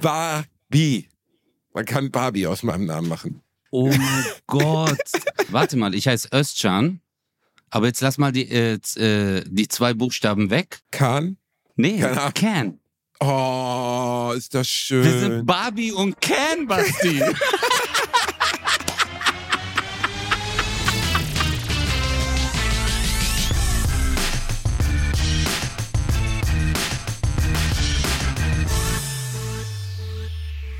Barbie. Man kann Barbie aus meinem Namen machen. Oh mein Gott. Warte mal, ich heiße Özcan. Aber jetzt lass mal die, äh, äh, die zwei Buchstaben weg. Kahn? Nee, Ahnung. Can. Oh, ist das schön. Wir sind Barbie und Can, Basti.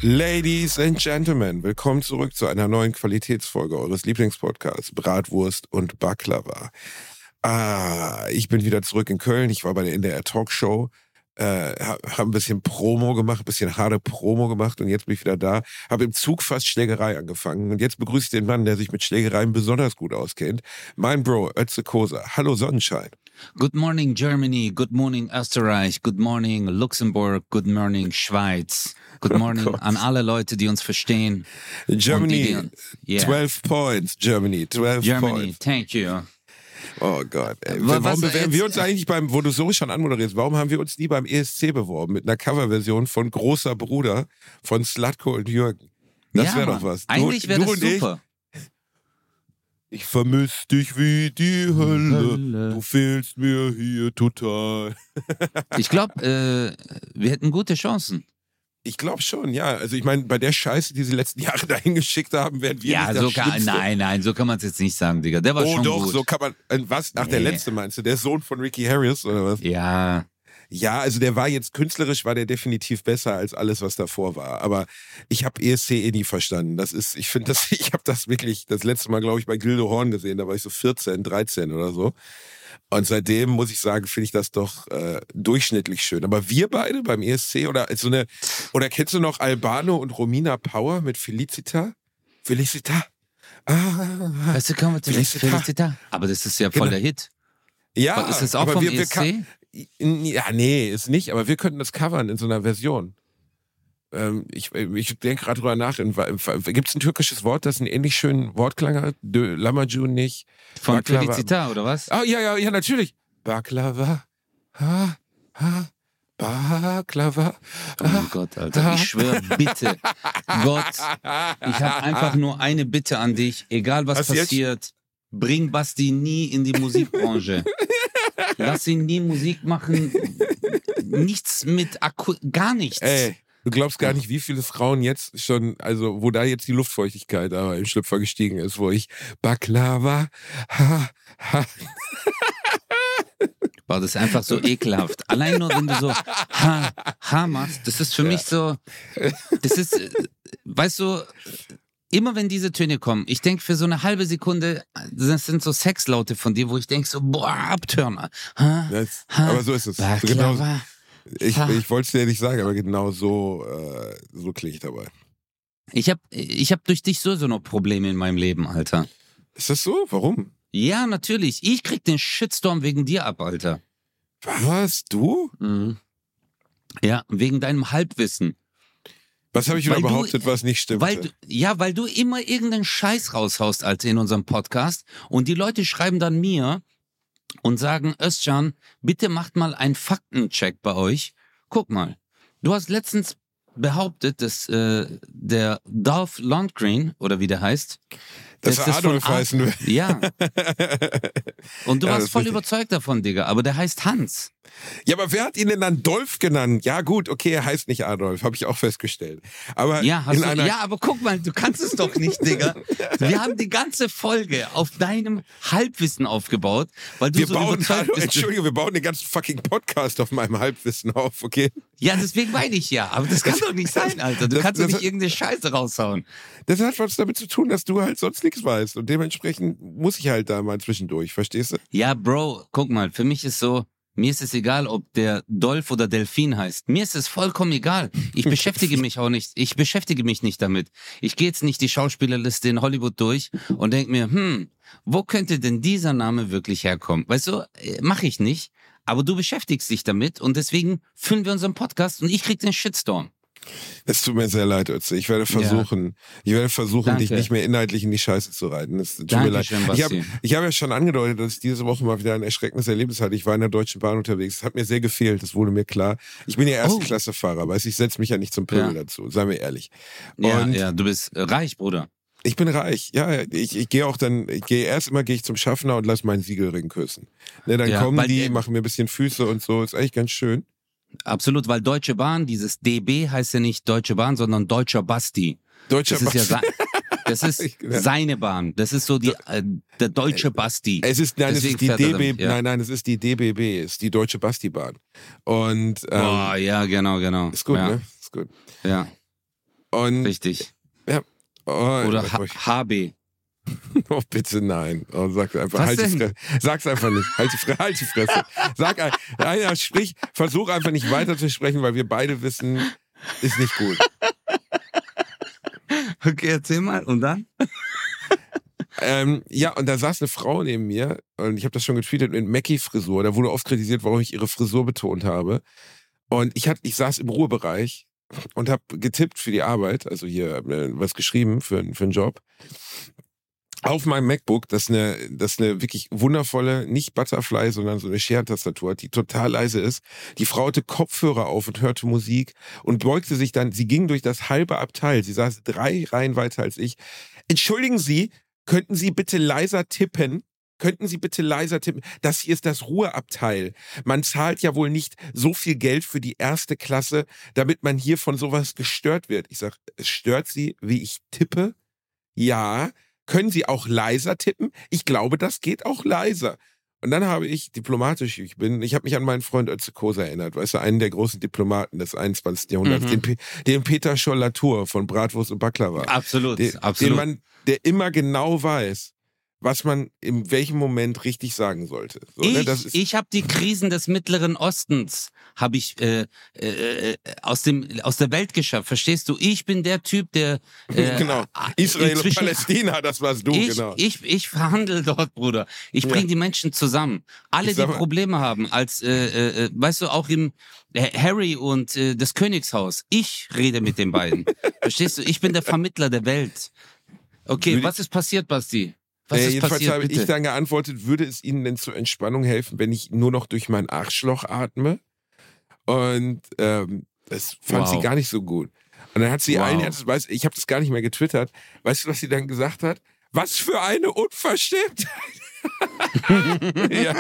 Ladies and Gentlemen, willkommen zurück zu einer neuen Qualitätsfolge eures Lieblingspodcasts Bratwurst und Baklava. Ah, ich bin wieder zurück in Köln. Ich war bei der NDR Talkshow, äh, habe hab ein bisschen Promo gemacht, ein bisschen harte Promo gemacht und jetzt bin ich wieder da. Habe im Zug fast Schlägerei angefangen und jetzt begrüße ich den Mann, der sich mit Schlägereien besonders gut auskennt. Mein Bro, Ötze Kosa. Hallo Sonnenschein. Good morning, Germany. Good morning, Österreich. Good morning, Luxemburg. Good morning, Schweiz. Good morning Gott. an alle Leute, die uns verstehen. Germany, die- yeah. 12 points. Germany, 12 Germany, points. thank you. Oh Gott. Ey. Wa- Warum was bewerben wir uns eigentlich beim, wo du so schon anmoderierst, warum haben wir uns nie beim ESC beworben mit einer Coverversion von Großer Bruder von Slatko und Jürgen? Das ja, wäre doch was. Du- Eigentlich wäre das und ich, super. Ich vermiss dich wie die Hölle. Hölle. Du fehlst mir hier total. Ich glaube, äh, wir hätten gute Chancen. Ich glaube schon, ja. Also ich meine, bei der Scheiße, die sie letzten Jahre dahin geschickt haben, werden wir ja, nicht das so kann, nein, nein, so kann man es jetzt nicht sagen, Digga. Der war Oh schon doch, gut. so kann man. äh, Was? Ach, der Nee. letzte meinst du? Der Sohn von Ricky Harris oder was? ja, Ja, also der war jetzt künstlerisch war der definitiv besser als alles, was davor war. Aber ich habe ESC eh nie verstanden. Das ist, ich finde das, ich habe das wirklich das letzte Mal, glaube ich, bei Gildo Horn gesehen. Da war ich so 14, 13 oder so. Und seitdem muss ich sagen, finde ich das doch äh, durchschnittlich schön. Aber wir beide beim ESC oder so eine, oder kennst du noch Albano und Romina Power mit Felicita? Felicita. Ah, weißt du, man Felicita. Felicita. Aber das ist ja voll Genau. der Hit. ja, ist das auch aber vom wir, wir ESC? Ja, nee, ist nicht, aber wir könnten das covern in so einer Version. Ähm, ich ich denke gerade drüber nach. Gibt es ein türkisches Wort, das einen ähnlich schönen Wortklang hat? Dö, Lamacun nicht. Von Baklava. Felicita, oder was? Ah, ja, ja, ja, natürlich. Baklava. Ha, ha, Baklava. Oh mein Gott, Alter. Ich schwöre, bitte. Gott, ich habe einfach nur eine Bitte an dich. Egal was Hast passiert, bring Basti nie in die Musikbranche. Lass ihn nie Musik machen. Nichts mit Akku, gar nichts. Ey, du glaubst gar nicht, wie viele Frauen jetzt schon, also wo da jetzt die Luftfeuchtigkeit aber im Schlüpfer gestiegen ist, wo ich Baklava, ha, ha, Boah, das ist einfach so ekelhaft. Allein nur, wenn du so ha, ha machst, das ist für mich so, das ist, äh, weißt du, immer wenn diese Töne kommen, ich denke für so eine halbe Sekunde, das sind so Sexlaute von dir, wo ich denke so, boah, Abtörner. Ha, das, ha, aber so ist es. Genau, ich ich wollte es dir nicht sagen, aber genau so, äh, so klinge ich dabei. Ich habe ich hab durch dich sowieso noch Probleme in meinem Leben, Alter. Ist das so? Warum? Ja, natürlich. Ich krieg den Shitstorm wegen dir ab, Alter. Was? Du? Mhm. Ja, wegen deinem Halbwissen. Was habe ich wieder Weil du- behauptet, was nicht stimmt? Weil du, ja, weil du immer irgendeinen Scheiß raushaust, als in unserem Podcast. Und die Leute schreiben dann mir und sagen, Özcan, bitte macht mal einen Faktencheck bei euch. Guck mal, du hast letztens behauptet, dass äh, der Dolph Lundgren, oder wie der heißt, dass er Adolf heißen will. ja. Und du Ja, warst voll richtig. überzeugt davon, Digga. Aber der heißt Hans. Ja, aber wer hat ihn denn dann Dolph genannt? Ja, gut, okay, er heißt nicht Adolf, habe ich auch festgestellt. Aber Ja, hast du, ja, aber guck mal, du kannst es doch nicht, Digga. Wir haben die ganze Folge auf deinem Halbwissen aufgebaut, weil du wir so bauen, überzeugt hallo, bist. Entschuldige, wir bauen den ganzen fucking Podcast auf meinem Halbwissen auf, okay? Ja, deswegen meine ich ja. Aber das kann doch nicht sein, Alter. Du das- kannst doch nicht irgendeine Scheiße raushauen. Das hat was damit zu tun, dass du halt sonst nichts weißt. Und dementsprechend muss ich halt da mal zwischendurch, verstehst du? Ja, Bro, guck mal, für mich ist so, mir ist es egal, ob der Dolph oder Delfin heißt. Mir ist es vollkommen egal. Ich beschäftige mich auch nicht. Ich beschäftige mich nicht damit. Ich gehe jetzt nicht die Schauspielerliste in Hollywood durch und denke mir, hm, wo könnte denn dieser Name wirklich herkommen? Weißt du, äh, mach ich nicht. Aber du beschäftigst dich damit und deswegen füllen wir unseren Podcast und ich krieg den Shitstorm. Es tut mir sehr leid, Ötze. Ich werde versuchen, ja. ich werde versuchen, Danke. dich nicht mehr inhaltlich in die Scheiße zu reiten. Es tut mir Danke leid. schön, Ich habe hab ja schon angedeutet, dass ich diese Woche mal wieder ein erschreckendes Erlebnis hatte. Ich war in der Deutschen Bahn unterwegs. Es hat mir sehr gefehlt, das wurde mir klar. Ich bin ja Oh. Erste-Klasse-Fahrer, weißt ich setze mich ja nicht zum Pöbel Ja. dazu, sei mir ehrlich. Ja, Und- ja, du bist äh, reich, Bruder. Ich bin reich, ja. Ich, ich gehe auch dann, ich gehe erst immer gehe ich zum Schaffner und lass meinen Siegelring küssen. Ne, dann Ja, kommen die, machen mir ein bisschen Füße und so. Ist eigentlich ganz schön. Absolut, weil Deutsche Bahn, dieses DB heißt ja nicht Deutsche Bahn, sondern Deutscher Basti. Deutscher Das ist ja Basti- das ist Ja. seine Bahn. Das ist so die, äh, der deutsche Basti. Es ist, nein, es ist die DB, ja. nein, nein, es ist die DBB, es ist die Deutsche Bastibahn. Und ähm, Boah, ja, genau, genau. ist gut, ja, ne? Ist gut. Ja, Und richtig. oh, Oder H HB. oh, bitte nein. Oh, sag's einfach. Was halt die? Fresse. Sag's einfach nicht. Halt die, Fre halt die Fresse. Sag ein, nein, ja, sprich, versuch einfach nicht weiter zu sprechen, weil wir beide wissen, ist nicht gut. Okay, erzähl mal. Und dann? Ähm, ja, und da saß eine Frau neben mir und ich habe das schon getweetet mit Mackie-Frisur. Da wurde oft kritisiert, warum ich ihre Frisur betont habe. Und ich, hat, ich saß im Ruhebereich und habe getippt für die Arbeit, also hier äh, was geschrieben für, für einen Job. Auf meinem MacBook, das eine, das eine wirklich wundervolle, nicht Butterfly, sondern so eine Scherentastatur hat, die total leise ist. Die Frau hatte Kopfhörer auf und hörte Musik und beugte sich dann, sie ging durch das halbe Abteil, sie saß drei Reihen weiter als ich. Entschuldigen Sie, könnten Sie bitte leiser tippen? Könnten Sie bitte leiser tippen? Das hier ist das Ruheabteil. Man zahlt ja wohl nicht so viel Geld für die erste Klasse, damit man hier von sowas gestört wird. Ich sag, es stört Sie, wie ich tippe? Ja. Können Sie auch leiser tippen? Ich glaube, das geht auch leiser. Und dann habe ich, diplomatisch wie ich bin, ich habe mich an meinen Freund Ötze Koser erinnert, weißt du, einen der großen Diplomaten des 21. Jahrhunderts, Mhm. den, den Peter Scholl-Latour von Bratwurst und Baklava. Absolut, Den, den absolut. man, der immer genau weiß, was man in welchem Moment richtig sagen sollte. So, ne? ich ist, ich habe die Krisen des Mittleren Ostens habe ich äh, äh, aus dem aus der Welt geschafft. Verstehst du? Ich bin der Typ, der äh, genau. Israel und Palästina, das warst du, ich, genau. ich, ich verhandle dort, Bruder. Ich Ja. bringe die Menschen zusammen. Alle, die Probleme haben, als, äh, äh, äh, weißt du, auch im äh, Harry und äh, das Königshaus. Ich rede mit den beiden. Verstehst du? Ich bin der Vermittler der Welt. Okay, Würde- was ist passiert, Basti? Was äh, jedenfalls passiert, habe bitte? ich dann geantwortet, würde es Ihnen denn zur Entspannung helfen, wenn ich nur noch durch mein Arschloch atme? Und ähm, das fand Wow. sie gar nicht so gut. Und dann hat sie Wow. allen Ernstes, weiß, ich habe das gar nicht mehr getwittert. Weißt du, was sie dann gesagt hat? Was für eine Unverschämtheit. ja,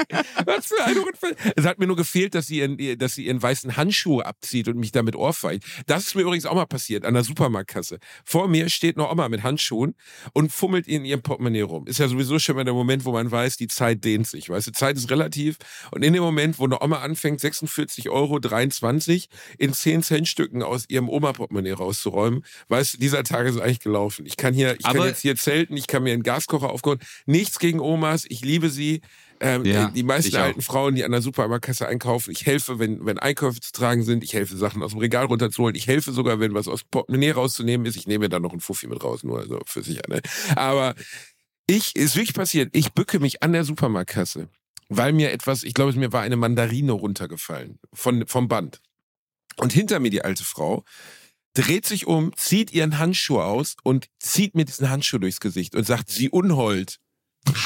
was für eine Unverschämtheit. Es hat mir nur gefehlt, dass sie, ihren, dass sie ihren weißen Handschuh abzieht und mich damit ohrfeigt. Das ist mir übrigens auch mal passiert an der Supermarktkasse. Vor mir steht noch Oma mit Handschuhen und fummelt in ihrem Portemonnaie rum. Ist ja sowieso schon mal der Moment, wo man weiß, die Zeit dehnt sich. Weißt du, Zeit ist relativ. Und in dem Moment, wo eine Oma anfängt, 46 Euro 23 in 10 Cent Stücken aus ihrem Oma-Portemonnaie rauszuräumen, weißt du, dieser Tag ist eigentlich gelaufen. Ich kann hier, ich kann Aber- jetzt hier zelten, ich kann mir einen Gaskocher aufkochen. Nichts gegen Omas, ich liebe sie. Ähm, Ja, die meisten alten Frauen, die an der Supermarktkasse einkaufen, ich helfe, wenn, wenn Einkäufe zu tragen sind, ich helfe, Sachen aus dem Regal runterzuholen, ich helfe sogar, wenn was aus Portemonnaie rauszunehmen ist, ich nehme mir dann noch einen Fuffi mit raus, nur so für sicher. Ne? Aber ich, ist wirklich passiert, ich bücke mich an der Supermarktkasse, weil mir etwas, ich glaube, mir war eine Mandarine runtergefallen von, vom Band. Und hinter mir die alte Frau dreht sich um, zieht ihren Handschuh aus und zieht mir diesen Handschuh durchs Gesicht und sagt, sie Unhold.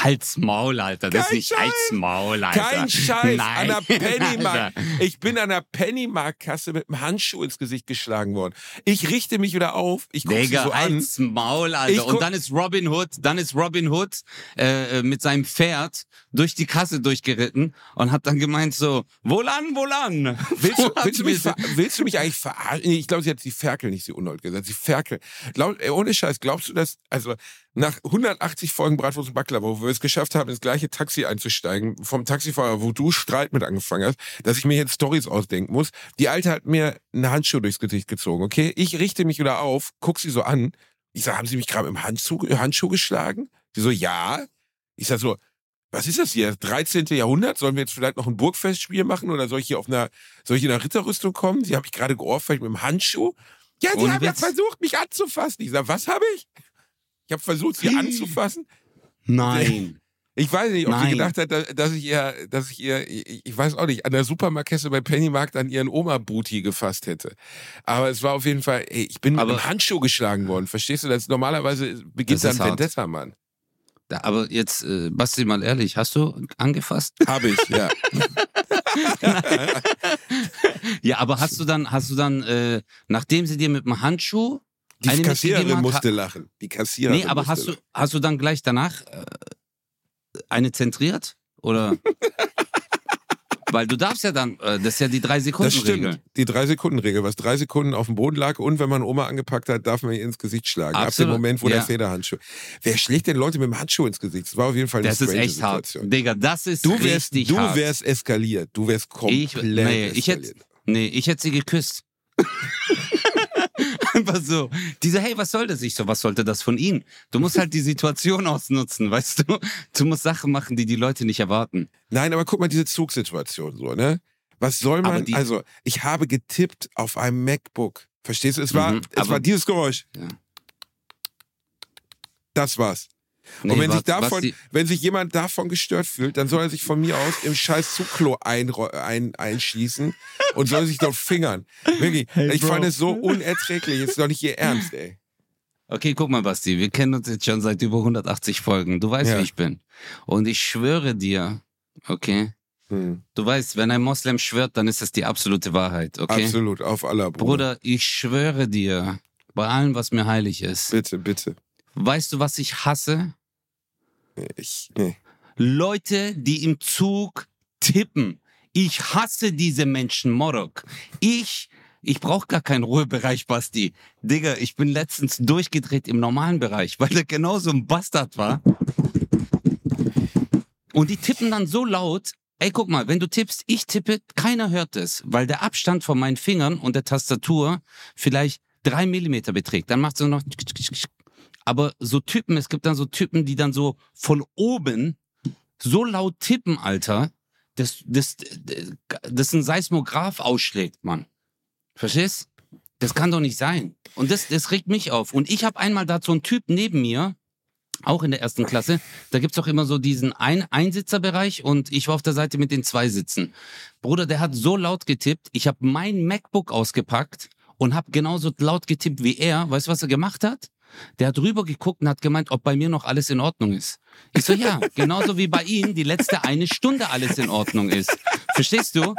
Halt's Maul, Alter. Das ist Kein nicht Scheiß. Halt's Maul, Alter. Kein Scheiß. Nein. An der Pennymark. Ich bin an der Pennymark-Kasse mit einem Handschuh ins Gesicht geschlagen worden. Ich richte mich wieder auf. Ich gucke so an. halt's Maul, Alter. Und dann ist Robin Hood, dann ist Robin Hood äh, äh, mit seinem Pferd durch die Kasse durchgeritten und hat dann gemeint so, wohlan, wohlan. Willst du, Wo willst, du mich willst du mich eigentlich verarschen? Ich glaube, sie hat sie Ferkel, nicht sie Unhold gesagt. Sie Ferkel. Glaub, ey, ohne Scheiß, glaubst du, dass, also nach 180 Folgen Bratwurst und Baklava, wo wir es geschafft haben, ins gleiche Taxi einzusteigen, vom Taxifahrer, wo du Streit mit angefangen hast, dass ich mir jetzt Stories ausdenken muss. Die Alte hat mir einen Handschuh durchs Gesicht gezogen, okay? Ich richte mich wieder auf, guck sie so an. Ich sag, haben Sie mich gerade im Handschuh, Handschuh geschlagen? Sie so, ja. Ich sag so, was ist das hier? 13. Jahrhundert? Sollen wir jetzt vielleicht noch ein Burgfestspiel machen oder soll ich hier auf einer, soll ich in einer Ritterrüstung kommen? Sie haben mich gerade geohrfeigt mit dem Handschuh. Ja, Sie haben ja versucht, mich anzufassen. Ich sag, was habe ich? Ich habe versucht, sie anzufassen. Nein. Ich weiß nicht, ob sie Nein. gedacht hat, dass- ich ihr, dass ich ihr, ich weiß auch nicht, an der Supermarktkette bei Pennymarkt an ihren Oma-Booty gefasst hätte. Aber es war auf jeden Fall, ey, ich bin mit Aber- einem Handschuh geschlagen worden. Verstehst du das? Normalerweise beginnt dann. Vendetta, Mann. Da, aber jetzt, äh, Basti, mal ehrlich, hast du angefasst? Habe ich, ja. Ja, aber hast du dann, hast du dann, äh, nachdem sie dir mit dem Handschuh Die eine Kassiererin musste lachen. Die Kassiererin Nee, aber hast du, hast du dann gleich danach äh, eine zentriert? Oder? Weil du darfst ja dann, äh, das ist ja die drei Das Sekunden stimmt. Regel. Die Drei-Sekunden-Regel. Was drei Sekunden auf dem Boden lag und wenn man Oma angepackt hat, darf man ihr ins Gesicht schlagen. Ab Absolut. dem Moment, wo Ja. der Federhandschuh. Wer schlägt denn Leute mit dem Handschuh ins Gesicht? Das war auf jeden Fall eine Das ist echt hart. Digga, das ist Du wärst, richtig du hart. wärst eskaliert. Du wärst komplett ich, nee, ich hätte, eskaliert. nee, ich hätte sie geküsst. Einfach so. Diese, hey, was soll das? Ich so, was sollte das von ihnen? Du musst halt die Situation ausnutzen, weißt du? Du musst Sachen machen, die die Leute nicht erwarten. Nein, aber guck mal, diese Zugsituation so, ne? Was soll man, die- also, ich habe getippt auf einem MacBook. Verstehst du? Es war, Mhm, es war dieses Geräusch. Ja. Das war's. Nee, und wenn sich, warte, davon, wenn sich jemand davon gestört fühlt, dann soll er sich von mir aus im scheiß Zugklo einro- ein, einschießen und soll sich dort fingern. Wirklich, ich fand es so unerträglich. Ist doch nicht ihr Ernst, ey. Okay, guck mal, Basti, wir kennen uns jetzt schon seit über 180 Folgen. Du weißt, Ja. wie ich bin. Und ich schwöre dir, okay, Hm, du weißt, wenn ein Moslem schwört, dann ist das die absolute Wahrheit, okay? Absolut, auf aller Bruder. Bruder, ich schwöre dir, bei allem, was mir heilig ist, Bitte, bitte. Weißt du, was ich hasse? Ich, nee. Leute, die im Zug tippen. Ich hasse diese Menschen, Morok. Ich, ich brauche gar keinen Ruhebereich, Basti. Digga, ich bin letztens durchgedreht im normalen Bereich, weil der genauso ein Bastard war. Und die tippen dann so laut. Ey, guck mal, wenn du tippst, ich tippe, keiner hört es, weil der Abstand von meinen Fingern und der Tastatur vielleicht drei Millimeter beträgt. Dann macht es nur noch. Aber so Typen, es gibt dann so Typen, die dann so von oben so laut tippen, Alter, dass, dass, dass ein Seismograph ausschlägt, Mann. Verstehst? Das kann doch nicht sein. Und das, das regt mich auf. Und ich habe einmal da so einen Typ neben mir, auch in der ersten Klasse, da gibt's auch immer so diesen ein Einsitzerbereich und ich war auf der Seite mit den zwei Sitzen. Bruder, der hat so laut getippt, ich habe mein MacBook ausgepackt und habe genauso laut getippt wie er. Weißt du, was er gemacht hat? Der hat rüber geguckt und hat gemeint, ob bei mir noch alles in Ordnung ist. Ich so, ja, genauso wie bei ihm die letzte eine Stunde alles in Ordnung ist. Verstehst du?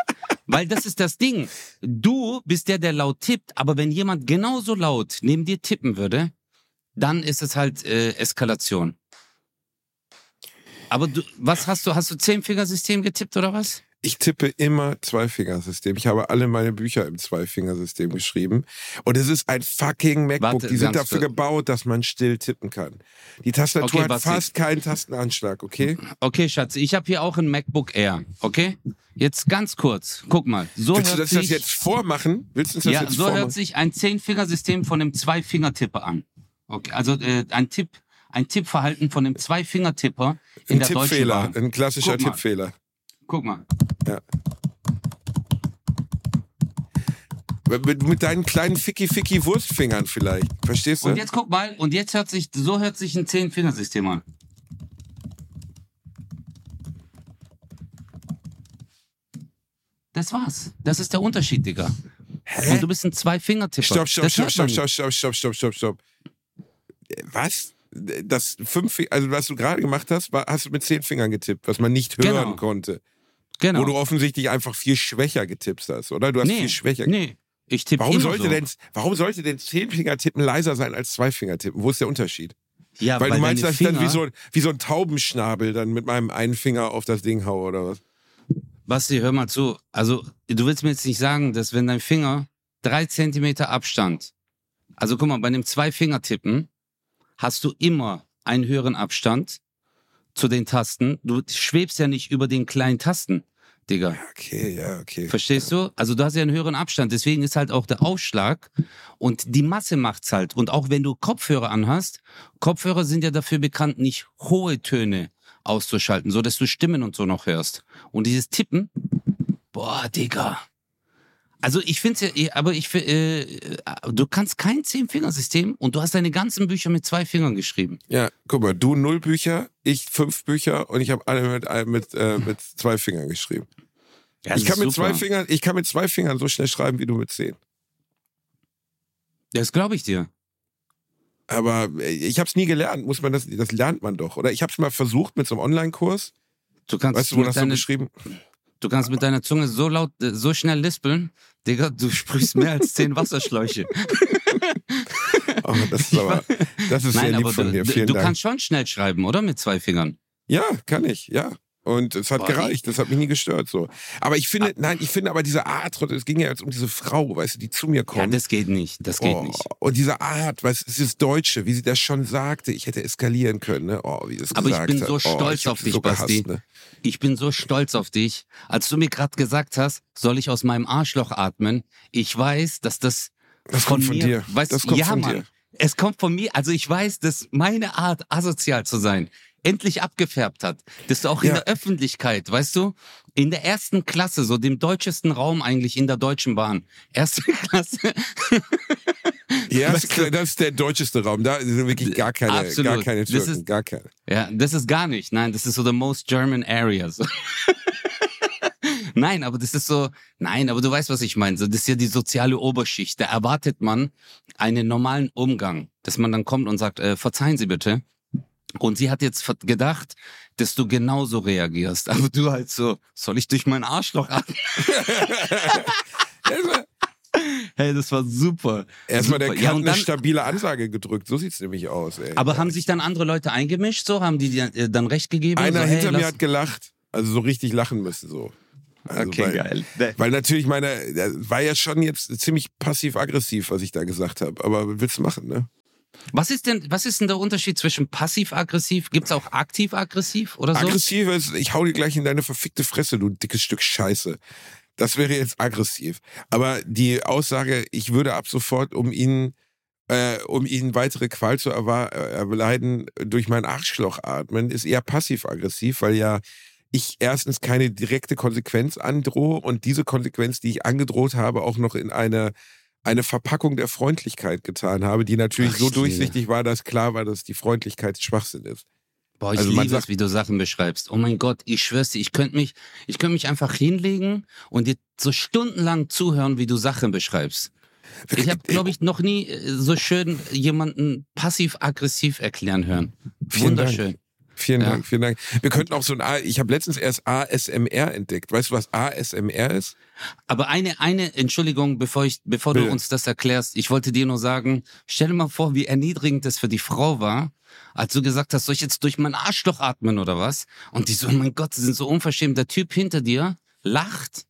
Weil das ist das Ding. Du bist der, der laut tippt, aber wenn jemand genauso laut neben dir tippen würde, dann ist es halt äh, Eskalation. Aber du, was hast du? Hast du Zehn-Fingersystem getippt oder was? Ich tippe immer Zweifingersystem. Ich habe alle meine Bücher im Zweifingersystem geschrieben. Und es ist ein fucking MacBook. Warte, die sind dafür gebaut, dass man still tippen kann. Die Tastatur Okay, hat fast keinen Tastenanschlag, okay? Okay, Schatz, ich habe hier auch ein MacBook Air. Okay? Jetzt ganz kurz. Guck mal. So Willst du hört das, das sich, jetzt vormachen? Willst du das ja, jetzt so vormachen? hört sich ein Zehn-Fingersystem von einem Zwei-Finger-Tipper an. Okay, also äh, ein Tipp, ein Tippverhalten von einem Zwei-Finger-Tipper in ein der Deutschen Tippfehler, Bahn. ein klassischer. Tippfehler. Guck mal. Mit, mit deinen kleinen Ficky-Ficky-Wurstfingern vielleicht. Verstehst du? Und jetzt guck mal, und jetzt hört sich, so hört sich ein Zehn-Fingersystem an. Das war's. Das ist der Unterschied, Digga. Und du bist ein Zwei-Finger-Tipper. Stopp, stopp, stopp, stopp, stopp, stopp, stopp, stopp, stopp, stopp. Äh, Was? Das fünf, also was du gerade gemacht hast, war, hast du mit zehn Fingern getippt, was man nicht hören Genau. konnte. Genau. Wo du offensichtlich einfach viel schwächer getippt hast, oder? Du hast nee, viel schwächer. nee, ich tippe Warum sollte so. denn, warum sollte denn Zehnfinger-Tippen leiser sein als Zweifinger-Tippen? Wo ist der Unterschied? Ja, weil, du meinst, dass ich dann wie so, wie so ein Taubenschnabel dann mit meinem einen Finger auf das Ding hau oder was? Basti, hör mal zu. Also, du willst mir jetzt nicht sagen, dass wenn dein Finger drei Zentimeter Abstand, also guck mal, bei einem Zwei-Finger-Tippen hast du immer einen höheren Abstand zu den Tasten. Du schwebst ja nicht über den kleinen Tasten, Digga. Okay, ja, okay. Verstehst du? Also du hast ja einen höheren Abstand. Deswegen ist halt auch der Aufschlag und die Masse macht's halt. Und auch wenn du Kopfhörer anhast, Kopfhörer sind ja dafür bekannt, nicht hohe Töne auszuschalten, so dass du Stimmen und so noch hörst. Und dieses Tippen, boah, Digga. Also ich finde ja, aber ich fi- äh, du kannst kein Zehn-Fingersystem und du hast deine ganzen Bücher mit zwei Fingern geschrieben. Ja, guck mal, du null Bücher, ich fünf Bücher und ich habe alle mit, äh, mit, äh, mit zwei Fingern geschrieben. Ja, ich kann mit super. zwei Fingern, ich kann mit zwei Fingern so schnell schreiben wie du mit zehn. Das glaube ich dir. Aber äh, ich habe es nie gelernt, muss man das, das lernt man doch. Oder ich habe es mal versucht mit so einem Online-Kurs. Du kannst, Weißt du, wo das so deine, beschrieben? Du kannst mit deiner Zunge so laut, äh, so schnell lispeln, Digga, du sprichst mehr als zehn Wasserschläuche. Oh, das ist aber, das ist sehr Nein, lieb aber von du, dir. du, Vielen du Dank. kannst schon schnell schreiben, oder? Mit zwei Fingern. Ja, kann ich, ja. Und es hat Boah, gereicht, das hat mich nie gestört so. Aber ich Ah. finde, nein, ich finde aber diese Art, es ging ja jetzt um diese Frau, weißt du, die zu mir Ja, kommt. das geht nicht. Das geht oh, nicht. Und diese Art, weißt du, dieses Deutsche, wie sie das schon sagte, ich hätte eskalieren können, ne? Oh, wie sie es Aber ich gesagt bin so oh, stolz ich hab auf dich, so gehasst, Basti. Ne? Ich bin so stolz auf dich. Als du mir gerade gesagt hast, soll ich aus meinem Arschloch atmen, ich weiß, dass das, Das von kommt von mir, dir. Weißt, Das kommt ja, von Mann. dir. Es kommt von mir. Also ich weiß, dass meine Art, asozial zu sein, endlich abgefärbt hat. Dass du auch in Ja. der Öffentlichkeit, weißt du, in der ersten Klasse, so dem deutschesten Raum eigentlich in der Deutschen Bahn. Erste Klasse. Ja, das, Weißt du- das ist der deutscheste Raum. Da sind wirklich gar keine, Absolut. gar keine Das Türken, ist- gar keine. Ja, das ist gar nicht. Nein, das ist so the most German areas. nein, aber das ist so, nein, aber du weißt, was ich meine. So, das ist ja die soziale Oberschicht. Da erwartet man einen normalen Umgang, dass man dann kommt und sagt, äh, verzeihen Sie bitte. Und sie hat jetzt gedacht, dass du genauso reagierst. Aber du halt so, soll ich durch mein Arschloch atmen? Hey, das war super. Erstmal der. Kat Ja, eine stabile Ansage gedrückt. So sieht's nämlich aus, ey. Aber haben sich dann andere Leute eingemischt so? Haben die dir äh, dann recht gegeben? Einer so, hey, hinter mir lass- hat gelacht. Also so richtig lachen müssen so. Also Okay, weil, geil. Weil natürlich meine, war ja schon jetzt ziemlich passiv-aggressiv, was ich da gesagt habe. Aber willst du machen, ne? Was ist denn, was ist denn der Unterschied zwischen passiv-aggressiv? Gibt's auch aktiv-aggressiv oder so? Aggressiv ist, ich hau dir gleich in deine verfickte Fresse, du dickes Stück Scheiße. Das wäre jetzt aggressiv. Aber die Aussage, ich würde ab sofort, um ihn, äh, um ihn weitere Qual zu äh, erleiden, durch mein Arschloch atmen, ist eher passiv-aggressiv, weil ja ich erstens keine direkte Konsequenz androhe und diese Konsequenz, die ich angedroht habe, auch noch in eine eine Verpackung der Freundlichkeit getan habe, die natürlich Ach, so durchsichtig war, dass klar war, dass die Freundlichkeit Schwachsinn ist. Boah, ich Also liebe es, sagt- wie du Sachen beschreibst. Oh mein Gott, ich schwör's dir, ich könnte mich, ich könnte mich einfach hinlegen und dir so stundenlang zuhören, wie du Sachen beschreibst. Ich habe, glaube ich, noch nie äh, so schön jemanden passiv-aggressiv erklären hören. Wunderschön. Vielen Ja. Dank, vielen Dank. Wir könnten auch so ein, A- ich habe letztens erst ASMR entdeckt. Weißt du, was ASMR ist? Aber eine, eine Entschuldigung, bevor ich, bevor du uns das erklärst, ich wollte dir nur sagen, stell dir mal vor, wie erniedrigend das für die Frau war, als du gesagt hast, soll ich jetzt durch mein Arschloch atmen oder was? Und die so, oh mein Gott, sie sind so unverschämt. Der Typ hinter dir lacht,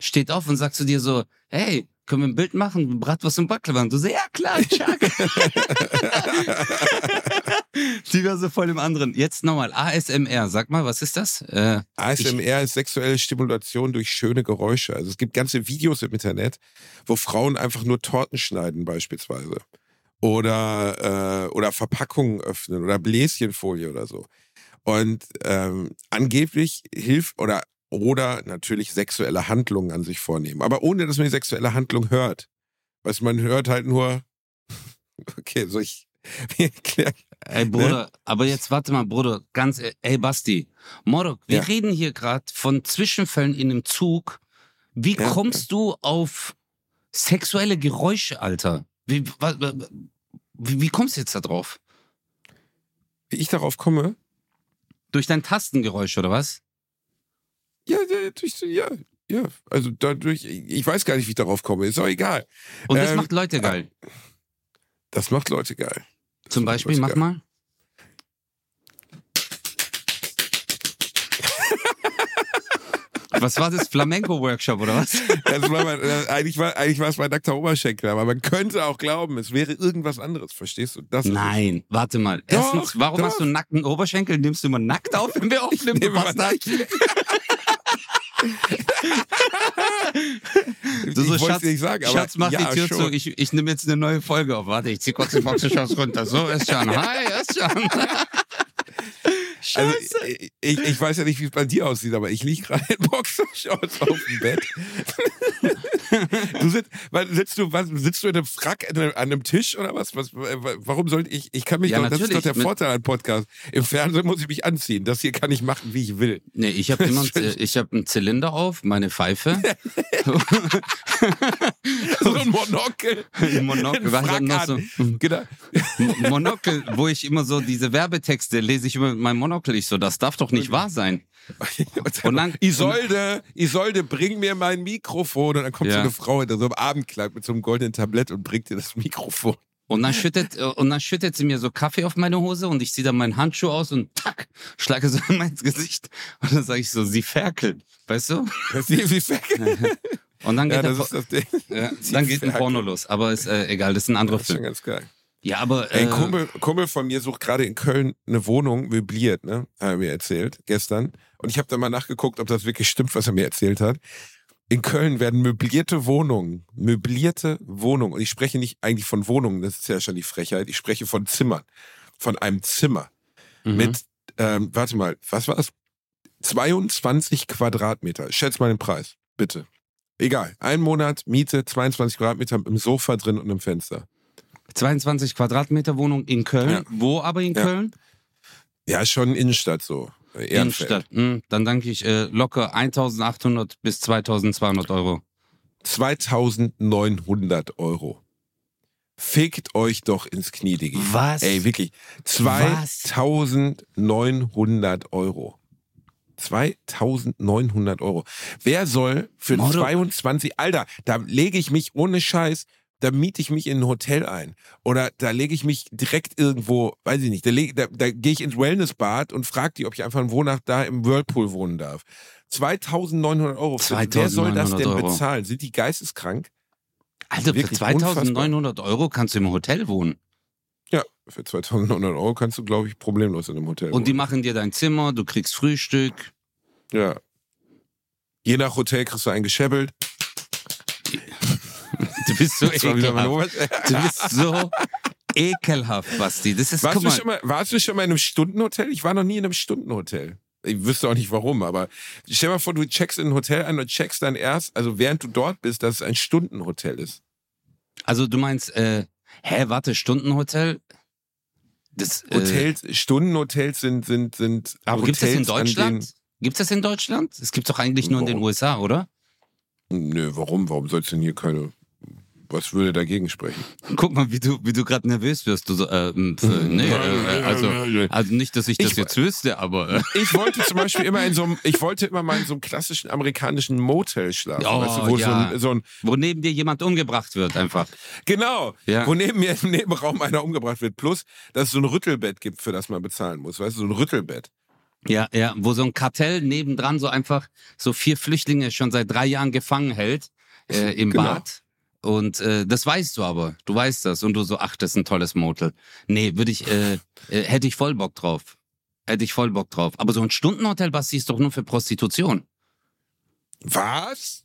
steht auf und sagt zu dir so, hey, können wir ein Bild machen? Bratwurst und Baklava. Und du so, ja klar, Chuck. die war so voll im anderen. Jetzt nochmal, ASMR, sag mal, was ist das? Äh, ASMR ist sexuelle Stimulation durch schöne Geräusche. Also es gibt ganze Videos im Internet, wo Frauen einfach nur Torten schneiden beispielsweise. Oder, äh, oder Verpackungen öffnen oder Bläschenfolie oder so. Und ähm, angeblich hilft oder oder natürlich sexuelle Handlungen an sich vornehmen. Aber ohne, dass man die sexuelle Handlung hört. Weißt du, man hört halt nur, okay, so ich, wie? Ey, Bruder, aber jetzt warte mal, Bruder, ganz, e- ey, Basti, Morok, wir Ja. reden hier gerade von Zwischenfällen in einem Zug. Wie Ja, kommst du auf sexuelle Geräusche, Alter? Wie, wie, wie kommst du jetzt da drauf? wie ich darauf komme? Durch dein Tastengeräusch oder was? Ja, ja, ja, ja. Also dadurch, ich weiß gar nicht, wie ich darauf komme, ist auch egal. Und das Ähm, macht Leute geil. Das macht Leute geil. Das Zum Beispiel, mach geil. mal. Was war das? Flamenco-Workshop oder was? War mein, äh, eigentlich, war, eigentlich war es mein nackter Oberschenkel, aber man könnte auch glauben, es wäre irgendwas anderes, verstehst du? Das. Nein, warte mal. Doch, Erstens, warum doch. hast du einen nackten Oberschenkel? Nimmst du immer nackt auf, wenn wir aufnehmen? nehme Du immer So, ich wollte Schatz, es nicht sagen, aber Schatz, mach ja, die Tür schon. zu. Ich, ich nehme jetzt eine neue Folge auf. Warte, ich zieh kurz die Boxershorts runter. So, ist schon. Hi, ist schon. Also, ich, ich weiß ja nicht, wie es bei dir aussieht, aber ich liege gerade in Boxershorts auf dem Bett. du sitzt, sitzt, du, was, sitzt du in einem Frack an einem Tisch oder was? was warum sollte ich? Ich kann mich Ja, doch, das ist doch der Vorteil an Podcast. Im Fernsehen muss ich mich anziehen. Das hier kann ich machen, wie ich will. Nee, ich habe immer einen- ich hab einen Zylinder auf, meine Pfeife. So ein Monokel. Ein Monokel, was noch so? Genau. Mo- Monokel, wo ich immer so diese Werbetexte lese ich immer mit meinem Monokel. Ich so, das darf doch nicht wahr sein. Und dann- Isolde, Isolde, bring mir mein Mikrofon. Und dann kommt so Ja. eine Frau in so einem Abendkleid mit so einem goldenen Tablett und bringt dir das Mikrofon. Und dann schüttet, äh, und dann schüttet sie mir so Kaffee auf meine Hose und ich ziehe dann meinen Handschuh aus und tack, schlage so in mein Gesicht. Und dann sage ich so, sie ferkelt. Weißt du? Ist wie weg. Und dann geht, Ja, das ist das Ding. ja, Sie dann geht ein. Porno los. Aber ist äh, egal, das ist ein anderer Das ist schon Film. ganz geil. Ja, aber Ey, äh, ein Kumpel, Kumpel von mir sucht gerade in Köln eine Wohnung möbliert, ne? Hat er mir erzählt, gestern. Und ich habe da mal nachgeguckt, ob das wirklich stimmt, was er mir erzählt hat. In Köln werden möblierte Wohnungen, möblierte Wohnungen, und ich spreche nicht eigentlich von Wohnungen, das ist ja schon die Frechheit, ich spreche von Zimmern. Von einem Zimmer mhm. mit, ähm, warte mal, was war es? 22 Quadratmeter. Schätz mal den Preis, bitte. Egal. Ein Monat Miete, 22 Quadratmeter mit einem Sofa drin und einem Fenster. 22 Quadratmeter Wohnung in Köln. Ja. Wo aber in Ja. Köln? Ja, schon Innenstadt so. Ehrenfeld. Innenstadt. Hm, dann danke ich äh, locker 1800 bis 2200 Euro. 2900 Euro. Fickt euch doch ins Knie, Diggi. Was? Ey, wirklich. Was? 2900 Euro. 2900 Euro. Wer soll für Motto- 22, Alter, da lege ich mich ohne Scheiß, da miete ich mich in ein Hotel ein. Oder da lege ich mich direkt irgendwo, weiß ich nicht, da, leg- da, da gehe ich ins Wellnessbad und frage die, ob ich einfach eine Wohnnacht da im Whirlpool wohnen darf. 2900 Euro. Für, wer soll das 2900 denn Euro. bezahlen? Sind die geisteskrank? Alter, für Wirklich 2900 Euro kannst du im Hotel wohnen. Ja, für 2900 Euro kannst du, glaube ich, problemlos in einem Hotel Und die wohnen. machen dir dein Zimmer, du kriegst Frühstück. Ja. Je nach Hotel kriegst du einen gescheppelt. Du bist so ekelhaft. Du bist so ekelhaft, Basti. Das ist, Warst du, schon mal, warst du schon mal in einem Stundenhotel? Ich war noch nie in einem Stundenhotel. Ich wüsste auch nicht warum, aber stell dir mal vor, du checkst in ein Hotel ein und checkst dann erst, also während du dort bist, dass es ein Stundenhotel ist. also du meinst, äh, hä, warte, Stundenhotel? Das, äh, Hotels, Stundenhotels sind, sind, sind aber Hotels, gibt's das in an Deutschland? Gibt's das in Deutschland? Es gibt's doch eigentlich nur in den Warum? USA, oder? Nö, warum? Warum soll es denn hier keine, was würde dagegen sprechen? Guck mal, wie du, wie du gerade nervös wirst. Du äh, m, f- nee, äh, also, also nicht, dass ich das Ich- jetzt wüsste, aber äh, Ich wollte zum Beispiel immer in so einem, ich wollte immer mal in so einem klassischen amerikanischen Motel schlafen. Oh, weißt du, wo ja. so, ein, so ein, wo neben dir jemand umgebracht wird einfach. genau, Ja. wo neben mir im Nebenraum einer umgebracht wird. Plus, dass es so ein Rüttelbett gibt, für das man bezahlen muss. Weißt du, so ein Rüttelbett. Ja, ja, wo so ein Kartell nebendran so einfach so vier Flüchtlinge schon seit drei Jahren gefangen hält äh, im Genau. Bad. Und äh, das weißt du aber. Du weißt das. Und du so, ach, das ist ein tolles Motel. Nee, würde ich, äh, äh, hätte ich voll Bock drauf. Hätte ich voll Bock drauf. Aber so ein Stundenhotel, Basti, ist doch nur für Prostitution. Was?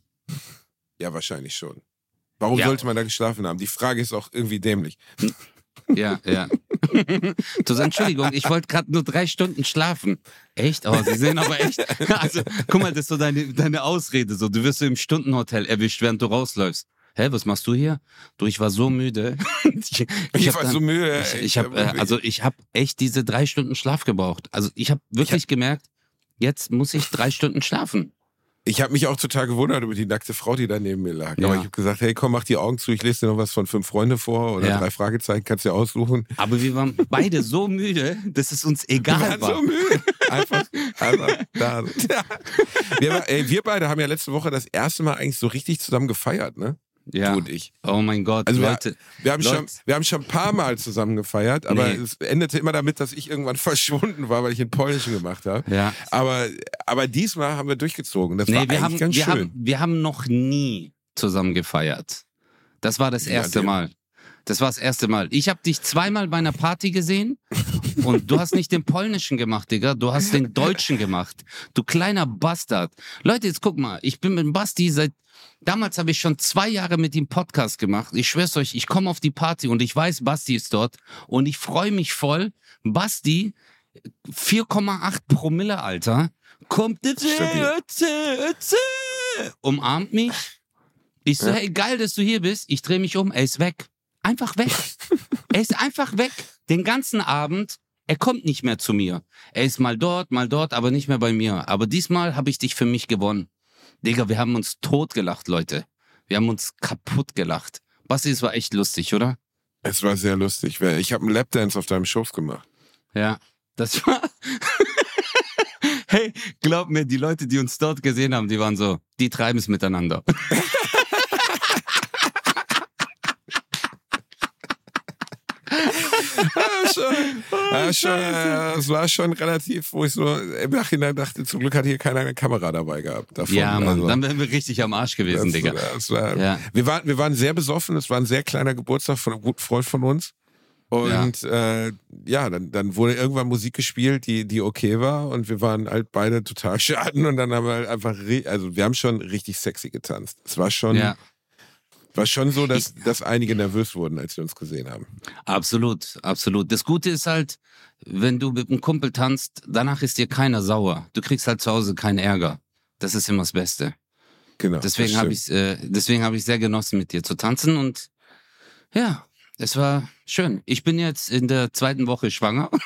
Ja, wahrscheinlich schon. Warum Ja. sollte man da geschlafen haben? Die Frage ist auch irgendwie dämlich. Ja, ja. du sagst, Entschuldigung, ich wollte gerade nur drei Stunden schlafen. Echt? Oh, sie sehen aber echt. Also, guck mal, das ist so deine, deine Ausrede. So, du wirst so im Stundenhotel erwischt, während du rausläufst. Hä, was machst du hier? Du, ich war so müde. ich Ich, hab war dann- so müde. ich, ich habe, äh, also ich habe echt diese drei Stunden Schlaf gebraucht. Also ich habe wirklich gemerkt, jetzt muss ich drei Stunden schlafen. Ich habe mich auch total gewundert über die nackte Frau, die da neben mir lag. Ja. Aber ich habe gesagt, hey, komm, mach die Augen zu, ich lese dir noch was von fünf Freunde vor oder Ja. drei Fragezeichen, kannst du dir aussuchen. Aber wir waren beide so müde, dass es uns Wir egal waren war. so müde. Einfach, einfach da. Ja. Wir, ey, wir beide haben ja letzte Woche das erste Mal eigentlich so richtig zusammen gefeiert, ne? Ja. Du und ich. Oh mein Gott, Also wir- Leute. Wir haben, Leute. schon, wir haben schon ein paar Mal zusammen gefeiert, aber Nee. es endete immer damit, dass ich irgendwann verschwunden war, weil ich in Polnischen gemacht habe. Ja. Aber, aber diesmal haben wir durchgezogen. Das war Nee, eigentlich wir haben, ganz wir, schön. haben, wir haben noch nie zusammen gefeiert. Das war das Ja, erste dem- Mal. Das war das erste Mal. Ich habe dich zweimal bei einer Party gesehen und du hast nicht den polnischen gemacht, Digga. Du hast den deutschen gemacht. Du kleiner Bastard. Leute, jetzt guck mal. Ich bin mit Basti seit. Damals habe ich schon zwei Jahre mit ihm Podcast gemacht. Ich schwör's euch, ich komme auf die Party und ich weiß, Basti ist dort und ich freue mich voll. Basti 4,8 Promille, Alter. Kommt umarmt mich. Ich so, hey, geil, dass du hier bist. Ich drehe mich um, er ist weg. Einfach weg. er ist einfach weg. Den ganzen Abend. Er kommt nicht mehr zu mir. Er ist mal dort, mal dort, aber nicht mehr bei mir. Aber diesmal habe ich dich für mich gewonnen. Digga, wir haben uns totgelacht, Leute. Wir haben uns kaputt gelacht. Basti, es war echt lustig, oder? Es war sehr lustig. Ich habe einen Lapdance auf deinem Schoß gemacht. Ja, das war. hey, glaub mir, die Leute, die uns dort gesehen haben, die waren so, die treiben es miteinander. Ja, schon, ja, schon, äh, es war schon relativ, wo ich so im Nachhinein dachte, zum Glück hat hier keiner eine Kamera dabei gehabt. Davon. ja, Mann, Also, dann wären wir richtig am Arsch gewesen, das, Digga. das war, Ja. wir, waren, wir waren sehr besoffen, es war ein sehr kleiner Geburtstag von einem guten Freund von uns. Und ja, äh, ja dann, dann wurde irgendwann Musik gespielt, die, die okay war. Und wir waren halt beide total schaden. Und dann haben wir halt einfach, also wir haben schon richtig sexy getanzt. Es war schon, Ja, war schon so, dass, dass einige nervös wurden, als sie uns gesehen haben. absolut, absolut. Das Gute ist halt, wenn du mit einem Kumpel tanzt, danach ist dir keiner sauer. Du kriegst halt zu Hause keinen Ärger. Das ist immer das Beste. Genau. Deswegen habe ich äh, deswegen habe ich sehr genossen mit dir zu tanzen und ja, es war schön. Ich bin jetzt in der zweiten Woche schwanger.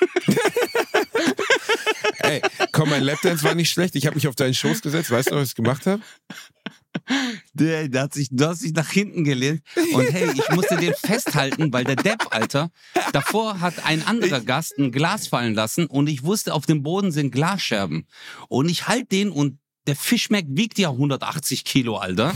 Ey, komm, mein Lapdance war nicht schlecht. Ich habe mich auf deinen Schoß gesetzt. Weißt du, was ich gemacht habe? Der, der hat sich, du hast dich nach hinten gelehnt und hey, ich musste den festhalten, weil der Depp, Alter, davor hat ein anderer Gast ein Glas fallen lassen und ich wusste, auf dem Boden sind Glasscherben. Und ich halt den und der Fischmeck wiegt ja 180 Kilo, Alter.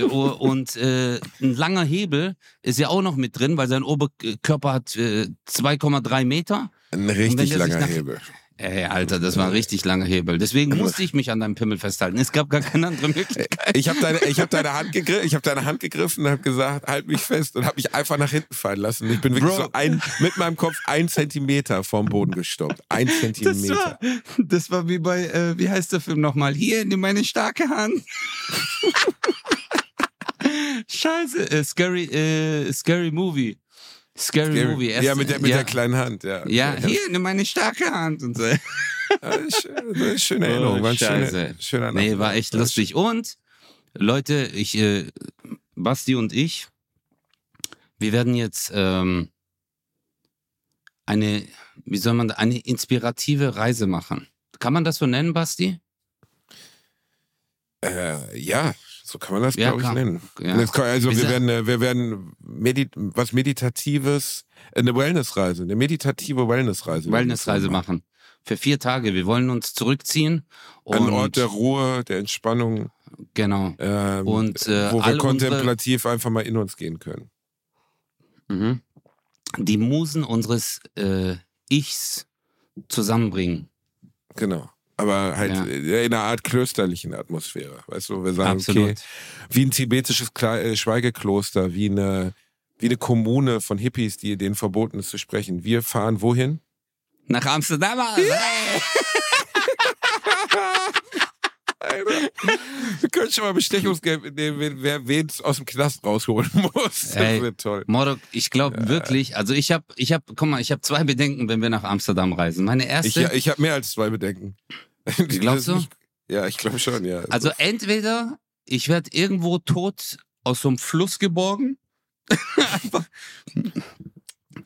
Und äh, ein langer Hebel ist ja auch noch mit drin, weil sein Oberkörper hat äh, 2,3 Meter. Ein richtig langer nach- Hebel. Ey, Alter, das war ein richtig langer Hebel. Deswegen musste ich mich an deinem Pimmel festhalten. Es gab gar keine andere Möglichkeit. Ich habe deine, ich hab deine, Hand ich hab deine Hand gegriffen und habe gesagt, halt mich fest und habe mich einfach nach hinten fallen lassen. Ich bin wirklich Bro. so ein, mit meinem Kopf ein Zentimeter vom Boden gestoppt. Ein Das Zentimeter. war, das war wie bei, äh, wie heißt der Film nochmal? Hier, nimm meine starke Hand. Scheiße, äh, scary, äh, scary Movie. Scary, Movie. ja, mit der, mit ja, der kleinen Hand. Ja, Ja, hier, nimm meine starke Hand. Und so. Ja, schön- Schöne Erinnerung. War ein schöner, Oh, schöner Nee, war echt lustig. Und, Leute, ich, äh, Basti und ich, wir werden jetzt ähm, eine, wie soll man, eine inspirative Reise machen. Kann man das so nennen, Basti? Äh, ja, so kann man das, Ja, glaube ich, nennen. Ja. Also Wir werden, äh, wir werden medit was Meditatives, äh, eine Wellnessreise, eine meditative Wellnessreise. Wellnessreise machen. Für vier Tage. Wir wollen uns zurückziehen. An Ort der Ruhe, der Entspannung, Genau. ähm, Und, äh, wo wir kontemplativ einfach mal in uns gehen können. Mhm. Die Musen unseres äh, Ichs zusammenbringen. Genau. Aber halt Ja. äh, in einer Art klösterlichen Atmosphäre. Weißt du, wir sagen, Absolut. okay, wie ein tibetisches Kle äh, Schweigekloster, wie eine, wie eine Kommune von Hippies, die denen verboten ist zu sprechen. Wir fahren wohin? Nach Amsterdam. Hey. Wir können schon mal Bestechungsgeld nehmen, wer wen aus dem Knast rausholen muss. Das Ey. wird toll. Morok, ich glaube wirklich, also ich habe, ich habe, guck mal, ich habe zwei Bedenken, wenn wir nach Amsterdam reisen. Meine Ich, erste, ich habe mehr als zwei Bedenken. Glaubst du? Ja, ich glaube schon, ja. also entweder ich werde irgendwo tot aus so einem Fluss geborgen.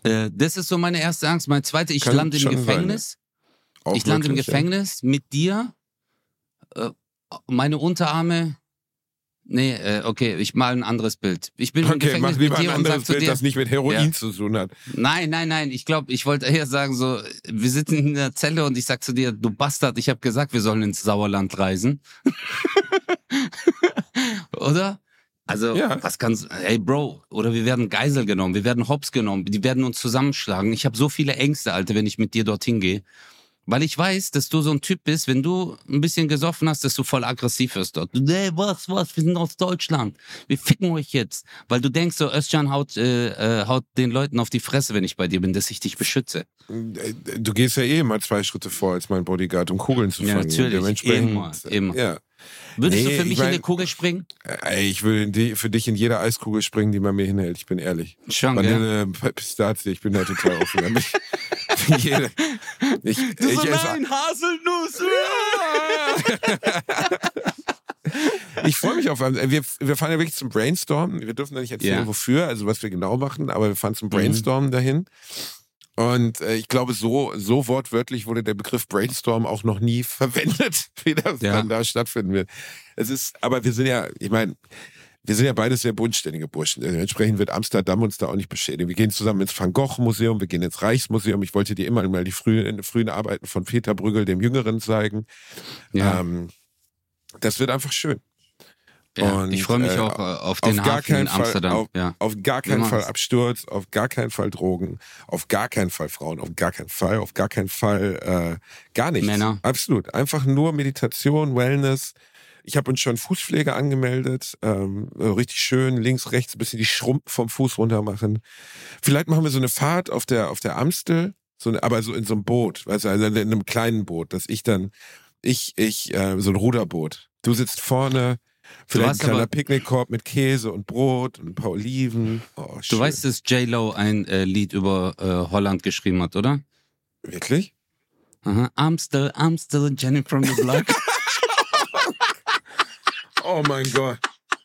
Äh, das ist so meine erste Angst. Meine zweite, ich Kann lande im schon sein, Gefängnis. Auch ich lande im möglich, ja. Gefängnis mit dir. Äh, meine Unterarme. Nee, äh, okay, ich mal ein anderes Bild. Ich bin im Okay, Gefängnis mach lieber mit ein dir und anderes Bild, dir, das nicht mit Heroin Ja. zu tun hat. Nein, nein, nein. Ich glaube, ich wollte eher sagen, so, wir sitzen in der Zelle und ich sag zu dir, du Bastard, ich habe gesagt, wir sollen ins Sauerland reisen. Oder? Also, Ja. was kannst hey Bro, oder wir werden Geisel genommen, wir werden Hops genommen, die werden uns zusammenschlagen. Ich habe so viele Ängste, Alter, wenn ich mit dir dorthin gehe. Weil ich weiß, dass du so ein Typ bist, wenn du ein bisschen gesoffen hast, dass du voll aggressiv wirst dort. Du, hey, was, was, wir sind aus Deutschland. Wir ficken euch jetzt. Weil du denkst, so, Özcan haut, äh, äh, haut den Leuten auf die Fresse, wenn ich bei dir bin, dass ich dich beschütze. Du gehst ja eh mal zwei Schritte vor als mein Bodyguard, um Kugeln zu Ja, fangen. natürlich. Dementsprechend, Immer, immer. Ja. Würdest Nee, du für ich mich mein- in eine Kugel springen? Ey, ich die, für dich in jeder Eiskugel springen, die man mir hinhält. Ich bin ehrlich. Schon? Vanille, Pistazie, ich bin da total offen. Bin ich, Jede. Ich, ich esse, Haselnuss! ich freue mich auf. Wir, wir fahren ja wirklich zum Brainstorm. Wir dürfen da nicht erzählen, Ja. wofür, also was wir genau machen, aber wir fahren zum Mhm. Brainstorm dahin. Und äh, ich glaube, so, so wortwörtlich wurde der Begriff Brainstorm auch noch nie verwendet, wie das Ja. dann da stattfinden wird. Es ist, aber wir sind ja, ich meine, wir sind ja beide sehr bodenständige Burschen. Entsprechend wird Amsterdam uns da auch nicht beschädigen. Wir gehen zusammen ins Van Gogh Museum, wir gehen ins Reichsmuseum. Ich wollte dir immer mal die frühen, frühen Arbeiten von Peter Brüggel, dem Jüngeren, zeigen. Ja, Ähm, das wird einfach schön. ja. und, ich freue mich äh, auch äh, auf den auf gar Hafen in Fall Amsterdam. auf- ja. Auf gar keinen Fall. Absturz, auf gar keinen Fall Drogen, auf gar keinen Fall Frauen, auf gar keinen Fall, auf gar keinen Fall äh, gar nichts. Männer. Absolut. Einfach nur Meditation, Wellness. Ich habe uns schon Fußpflege angemeldet. Ähm, äh, richtig schön, links, rechts, ein bisschen die Schrumpen vom Fuß runter machen. Vielleicht machen wir so eine Fahrt auf der, auf der Amstel, so eine, aber so in so einem Boot, weißt du, also in einem kleinen Boot, dass ich dann, ich, ich, äh, so ein Ruderboot. Du sitzt vorne, vielleicht ein kleiner Picknickkorb mit Käse und Brot und ein paar Oliven. Oh, Du weißt, dass J-Lo ein äh, Lied über äh, Holland geschrieben hat, oder? Wirklich? Aha. I'm still Jenny from the Block. Oh mein Gott.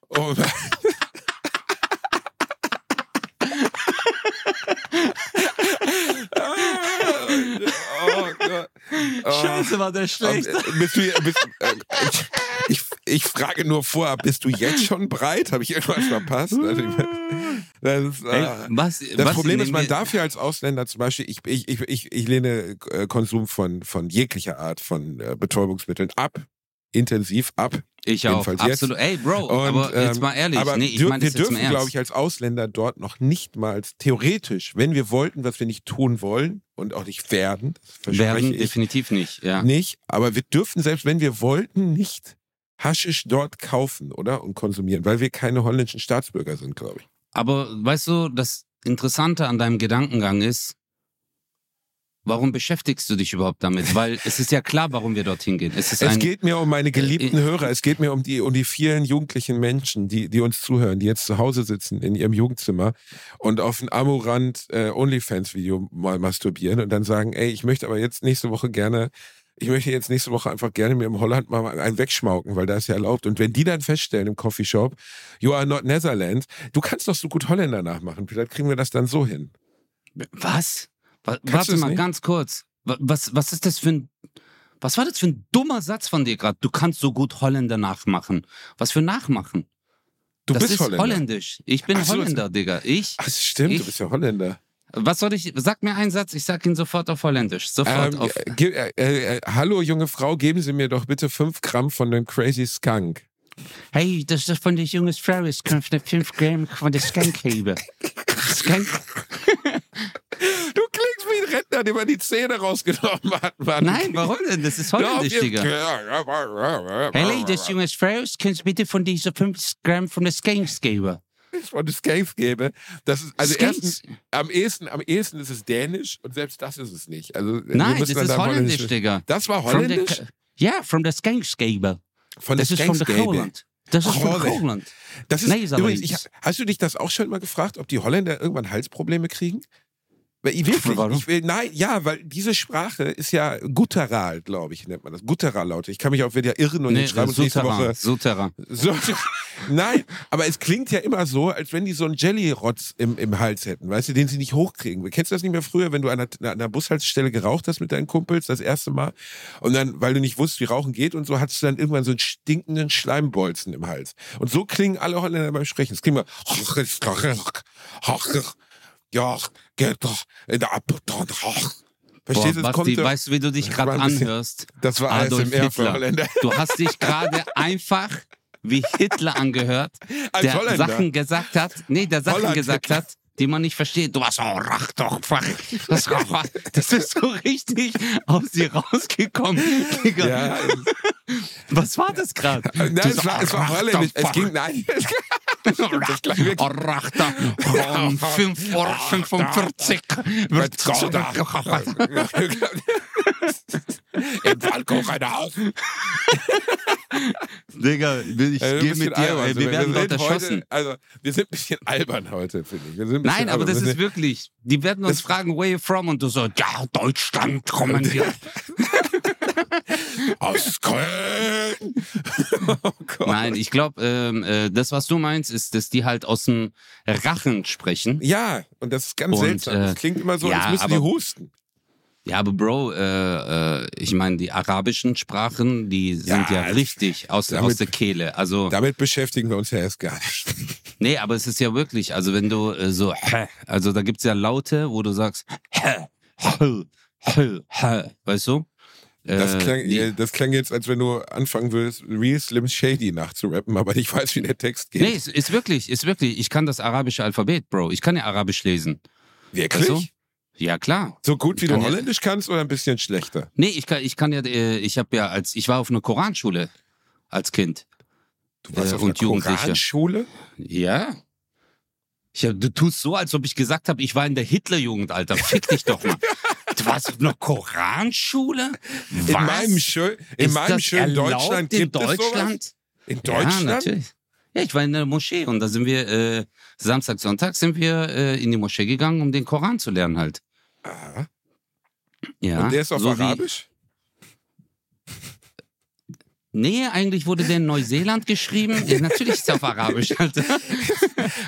Oh mein Oh Gott. Oh. Scheiße, war der schlecht. Ähm, äh, Bist du, bist, äh, ich, ich, frage nur vorab, bist du jetzt schon breit? Habe ich irgendwas verpasst? Also, das ist, Ey, ah. was, Das was Problem ist, man darf ja als Ausländer zum Beispiel, ich, ich, ich, ich, ich lehne äh, Konsum von, von jeglicher Art von äh, Betäubungsmitteln ab. Intensiv ab. Ich auch, jedenfalls jetzt. absolut. Ey, Bro, Und, aber jetzt ähm, mal ehrlich, Aber nee, ich dür- meine wir jetzt dürfen, glaube ich, als Ausländer dort noch nicht mal theoretisch, wenn wir wollten, was wir nicht tun wollen und auch nicht werden, werden ich definitiv nicht, ja. nicht, aber wir dürfen selbst, wenn wir wollten, nicht Haschisch dort kaufen, oder? Und konsumieren, weil wir keine holländischen Staatsbürger sind, glaube ich. Aber weißt du, das Interessante an deinem Gedankengang ist, warum beschäftigst du dich überhaupt damit? Weil es ist ja klar, warum wir dorthin gehen. Es Es geht mir um meine geliebten äh, Hörer, es geht mir um die, um die vielen jugendlichen Menschen, die, die uns zuhören, die jetzt zu Hause sitzen in ihrem Jugendzimmer und auf ein Amorant äh, OnlyFans-Video mal masturbieren und dann sagen, ey, ich möchte aber jetzt nächste Woche gerne, ich möchte jetzt nächste Woche einfach gerne mir im Holland mal einen wegschmauken, weil da ist ja erlaubt. Und wenn die dann feststellen im Coffeeshop, you are not Netherlands, du kannst doch so gut Holländer nachmachen, vielleicht kriegen wir das dann so hin. was? Wa- Warte mal nicht? ganz kurz. Wa- Was, was ist das für ein, was war das für ein dummer Satz von dir gerade? Du kannst so gut Holländer nachmachen. Was für nachmachen? Du das bist ist Holländer. holländisch. Ich bin so, Holländer, Digga. Ich. Ach, das stimmt, Ich- du bist ja Holländer. Was soll ich? Sag mir einen Satz, ich sag ihn sofort auf Holländisch. Sofort Ähm, auf. äh, ge- äh, äh, hallo junge Frau, geben Sie mir doch bitte fünf Gramm von dem Crazy Skunk. Hey, das ist von der junge Frau. Es kommt eine 5 Gramm von der Skankhebe. Skank. Du klingst wie ein Rentner, dem man die Zähne rausgenommen hat, Mann. Nein, warum denn? Das ist holländisch, Digga. Hey, das junge Frau, kannst du bitte von dieser 5 Gramm von der Skanks geben? Von des Skanks gebe. Das ist, also Skanks? erstens, am ehesten, am ehesten ist es dänisch und selbst das ist es nicht. Also, Nein, das ist holländisch, Digga. Das war holländisch? Ja, from the Skanks geben. Von Das des ist von Skanks der Holland. Das ist von Holland. Holland. Das ist Nee, übrigens, ich, hast du dich das auch schon mal gefragt, ob die Holländer irgendwann Halsprobleme kriegen? Wirklich, Warum? ich will, nein, ja, weil diese Sprache ist ja guttural, glaube ich, nennt man das. Guttural-Laute. Ich kann mich auch wieder irren und Nee, jetzt schreiben uns nächste. Woche. Souterrain. So, nein, aber es klingt ja immer so, als wenn die so einen Jelly-Rotz im, im Hals hätten, weißt du, den sie nicht hochkriegen. Kennst du das nicht mehr früher, wenn du an einer, einer Bushaltestelle geraucht hast mit deinen Kumpels das erste Mal und dann, weil du nicht wusstest, wie Rauchen geht und so, hattest du dann irgendwann so einen stinkenden Schleimbolzen im Hals. Und so klingen alle Holländer beim Sprechen. Es klingt mal ja, geht doch in der Abteilung. Verstehst du, Basti, weißt du, wie du dich gerade anhörst? Das war Adolf Hitler. Du hast dich gerade einfach wie Hitler angehört, Als der. Sachen gesagt hat, nee, der Sachen Holland gesagt Hitler. hat, die man nicht versteht. Du hast auch rach doch, fuck. das, das ist so richtig aus dir rausgekommen. Digga. Ja, Was war das gerade? Nein, es war, es war holländisch. Es ging, nein. Das. Rachter, um 5 Uhr 45 wird Im Waldkochhaus. Digga, ich ein gehe mit dir, albern. ey, wir werden dort sind erschossen. Heute, also, wir sind ein bisschen albern heute, finde ich. Wir Nein, aber albern. das Wir ist wirklich. Die werden uns Das- fragen, where you from? Und du so, ja, Deutschland kommen wir. aus Köln. oh. Nein, ich glaube, ähm, äh, das, was du meinst, ist, dass die halt aus dem Rachen sprechen. Ja, und das ist ganz Und, seltsam. äh, das klingt immer so, ja, als müssen die aber- husten. Ja, aber Bro, äh, äh, ich meine, die arabischen Sprachen, die sind ja, Ja, richtig aus, damit- aus der Kehle. Also, Damit beschäftigen wir uns ja erst gar nicht. nee, aber es ist ja wirklich, also wenn du äh, so, hä, also da gibt's ja Laute, wo du sagst, weißt du? Das Äh, klang, die- äh, das klang jetzt, als wenn du anfangen würdest, Real Slim Shady nachzurappen, aber ich weiß, wie der Text geht. Nee, es ist wirklich, ist wirklich. Ich kann das arabische Alphabet, Bro. Ich kann ja Arabisch lesen. Wirklich? Weißt du? Ja, klar. So gut wie Ich du kann ja- Holländisch kannst oder ein bisschen schlechter? Nee, ich kann, ich kann ja, äh, ich habe ja als, ich war auf einer Koranschule als Kind. Du warst Äh, auf und einer. Koranschule? Ja. Ich hab, du tust so, als ob ich gesagt habe, ich war in der Hitlerjugend, Alter. Fick dich doch mal. Du warst auf einer Koranschule? Was? In meinem, schön, in meinem schönen Deutschland in gibt es sowas? Deutschland? In Ja, Deutschland? natürlich. Ja, ich war in der Moschee und da sind wir äh, Samstag, Sonntag sind wir äh, in die Moschee gegangen, um den Koran zu lernen halt. Aha. Ja. Und der ist auf so Arabisch? Nee, eigentlich wurde der in Neuseeland geschrieben. Ja, natürlich ist er auf Arabisch, Alter.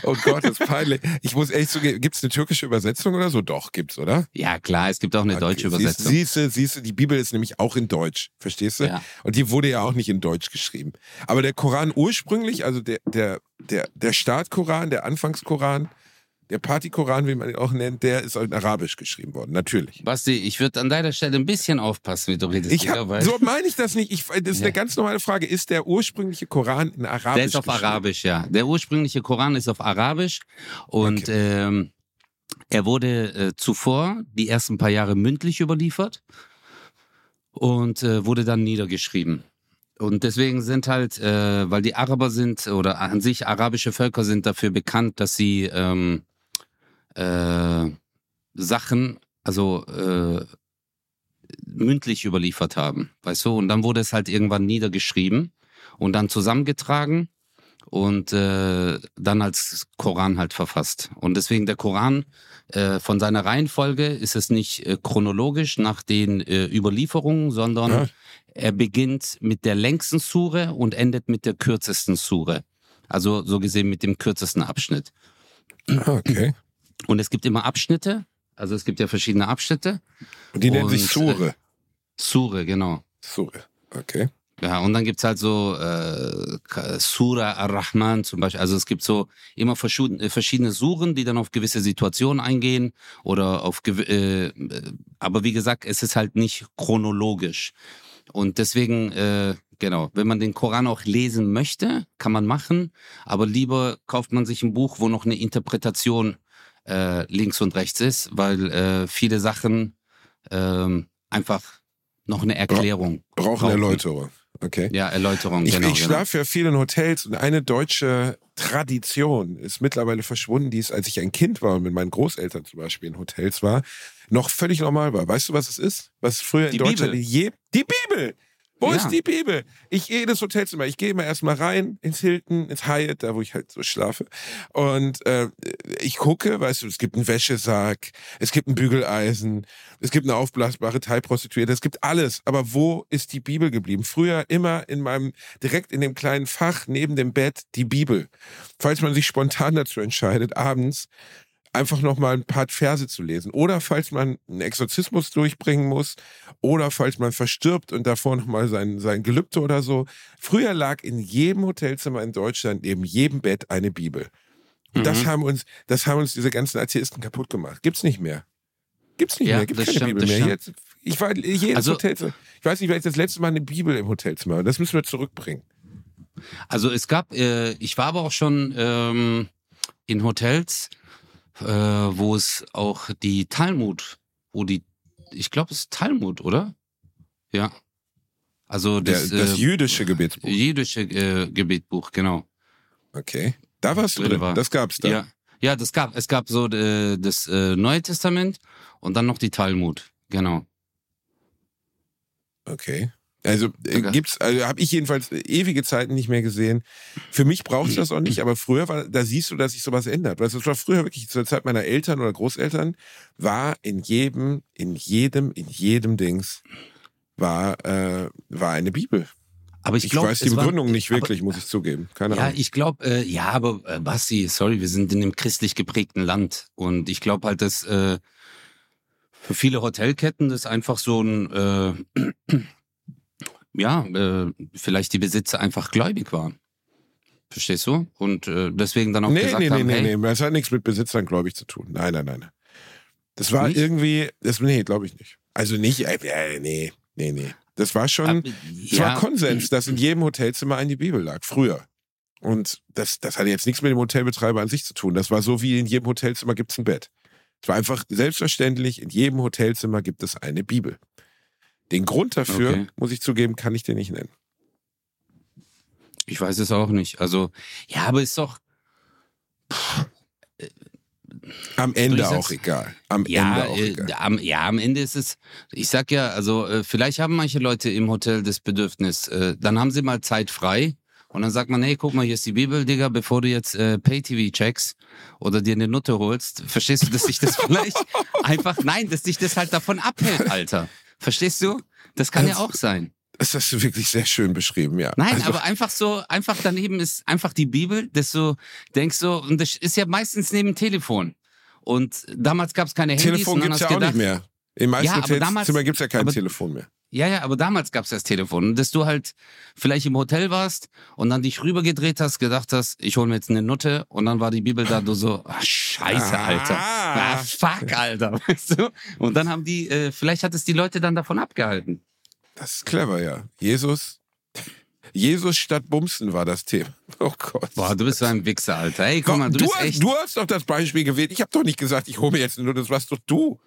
Oh Gott, das ist peinlich. Ich muss ehrlich zugeben, gibt es eine türkische Übersetzung oder so? Doch, gibt's, oder? Ja, klar, es gibt auch eine deutsche Übersetzung. Siehst du, siehst du, die Bibel ist nämlich auch in Deutsch, verstehst du? Ja. Und die wurde ja auch nicht in Deutsch geschrieben. Aber der Koran ursprünglich, also der, der, der, der Startkoran, der Anfangskoran, der Partykoran, wie man ihn auch nennt, der ist in Arabisch geschrieben worden, natürlich. Basti, ich würde an deiner Stelle ein bisschen aufpassen, wie du redest. Ich hab, so meine ich das nicht. Ich, das ist Ja. eine ganz normale Frage. Ist der ursprüngliche Koran in Arabisch? der ist auf? Arabisch, ja. Der ursprüngliche Koran ist auf Arabisch und ähm, er wurde äh, zuvor die ersten paar Jahre mündlich überliefert und äh, wurde dann niedergeschrieben. Und deswegen sind halt, äh, weil die Araber sind oder an sich arabische Völker sind dafür bekannt, dass sie ähm, äh, Sachen, also äh, mündlich überliefert haben, weißt du? Und dann wurde es halt irgendwann niedergeschrieben und dann zusammengetragen und äh, dann als Koran halt verfasst. Und deswegen der Koran äh, von seiner Reihenfolge ist es nicht äh, chronologisch nach den äh, Überlieferungen, sondern Ja. er beginnt mit der längsten Sure und endet mit der kürzesten Sure. Also so gesehen mit dem kürzesten Abschnitt. Ah, okay. Und es gibt immer Abschnitte, also es gibt ja verschiedene Abschnitte. Und die nennen Und, sich Sure. Sure, genau. Sure. Okay. Ja, und dann gibt's halt so äh, Surah Ar-Rahman zum Beispiel. Also es gibt so immer verschiedene, verschiedene Suren, die dann auf gewisse Situationen eingehen oder auf äh, äh, aber wie gesagt, es ist halt nicht chronologisch. Und deswegen, äh, genau, wenn man den Koran auch lesen möchte, kann man machen, aber lieber kauft man sich ein Buch, wo noch eine Interpretation äh, links und rechts ist, weil äh, viele Sachen ähm, einfach noch eine Erklärung Brauchen Brauchen. Erläuterung. Okay. ja, Erläuterung, Ich, genau. ich genau. schlafe ja viel in Hotels und eine deutsche Tradition ist mittlerweile verschwunden, die es, als ich ein Kind war und mit meinen Großeltern zum Beispiel in Hotels war, noch völlig normal war. Weißt du, was es ist? Was früher in Die Deutschland Bibel. je. Die Bibel! Wo Ja. ist die Bibel? Ich gehe in das Hotelzimmer. Ich gehe immer erstmal rein ins Hilton, ins Hyatt, da wo ich halt so schlafe. Und äh, ich gucke, weißt du, es gibt einen Wäschesack, es gibt ein Bügeleisen, es gibt eine aufblasbare Teilprostituierte, es gibt alles. Aber wo ist die Bibel geblieben? Früher immer in meinem, direkt in dem kleinen Fach neben dem Bett die Bibel. Falls man sich spontan dazu entscheidet, abends einfach nochmal ein paar Verse zu lesen. Oder falls man einen Exorzismus durchbringen muss. Oder falls man verstirbt und davor nochmal sein, sein Gelübde oder so. Früher lag in jedem Hotelzimmer in Deutschland neben jedem Bett eine Bibel. Und das Mhm. haben uns, das haben uns diese ganzen Atheisten kaputt gemacht. Gibt's nicht mehr. Gibt's nicht Ja, mehr. Gibt das keine stimmt, Bibel das mehr. Jetzt, ich war jedes Also- Hotelzimmer. Ich weiß nicht, wer jetzt das letzte Mal eine Bibel im Hotelzimmer. war. Das müssen wir zurückbringen. Also es gab, äh, ich war aber auch schon ähm, in Hotels, äh, wo es auch die Talmud, wo die, ich glaube es ist Talmud, oder? Ja. Also Der, das, das äh, jüdische Gebetsbuch. jüdische äh, Gebetbuch, genau. Okay. Da warst du Drin drin. war. Das gab's da. Ja, ja, das gab, es gab so äh, das äh, Neue Testament und dann noch die Talmud, genau. Okay. Also äh, Okay. gibt's, also habe ich jedenfalls ewige Zeiten nicht mehr gesehen. Für mich braucht es das auch nicht, aber früher war, da siehst du, dass sich sowas ändert. Du, es war früher wirklich zur Zeit meiner Eltern oder Großeltern, war in jedem, in jedem, in jedem Dings war, äh, war eine Bibel. Aber ich, Ich, glaub, weiß die es war- Begründung nicht aber- wirklich, muss ich zugeben. Keine Ja, Ahnung. ich glaube, äh, ja, aber äh, Basti, sorry, wir sind in einem christlich geprägten Land und ich glaube halt, dass äh, für viele Hotelketten das einfach so ein, äh, ja, äh, vielleicht die Besitzer einfach gläubig waren. Verstehst du? Und äh, deswegen dann auch Nee, gesagt nee, nee, haben, nee, hey, nee. Das hat nichts mit Besitzern, glaube ich, zu tun. Nein, nein, nein. Das war Nicht? irgendwie, das, nee, glaube ich nicht. Also nicht, äh, äh, nee, nee, nee. Das war schon, es ja, war Konsens, dass in jedem Hotelzimmer eine Bibel lag, früher. Und das, das hatte jetzt nichts mit dem Hotelbetreiber an sich zu tun. Das war so, wie in jedem Hotelzimmer gibt es ein Bett. Es war einfach selbstverständlich, in jedem Hotelzimmer gibt es eine Bibel. Den Grund dafür, Okay. muss ich zugeben, kann ich dir nicht nennen. ich weiß es auch nicht. Also, ja, aber ist doch, Am Ende auch egal. Am Ja, Ende auch äh, egal. am, ja, am Ende ist es, ich sag ja, also äh, vielleicht haben manche Leute im Hotel das Bedürfnis, äh, dann haben sie mal Zeit frei und dann sagt man, hey, guck mal, hier ist die Bibel, Digga, bevor du jetzt äh, Pay-TV checkst oder dir eine Nutte holst, verstehst du, dass sich das vielleicht einfach, nein, dass dich das halt davon abhält, Alter. Verstehst du? Das kann ja Das- auch sein. Das hast du wirklich sehr schön beschrieben, ja. Nein, Also, aber einfach so, einfach daneben ist einfach die Bibel, dass du denkst so, und das ist ja meistens neben dem Telefon. Und damals gab es keine Handys. Telefon dann gibt's ja auch gedacht, nicht mehr. In meisten Ja, damals- gibt es ja kein aber- Telefon mehr. Ja, ja, aber damals gab's das Telefon. Und dass du halt vielleicht im Hotel warst und dann dich rübergedreht hast, gedacht hast, ich hole mir jetzt eine Nutte und dann war die Bibel da, du so, ah, scheiße, Alter. Ah. Ah, fuck, Alter. Weißt du? Und dann haben die, äh, vielleicht hat es die Leute dann davon abgehalten. Das ist clever, ja. Jesus. Jesus statt Bumsen war das Thema. Oh Gott. Boah, du bist so ein Wichser, Alter. Ey, guck mal, du, du, bist hast, echt. du hast doch das Beispiel gewählt. Ich habe doch nicht gesagt, ich hole mir jetzt nur, das warst doch du.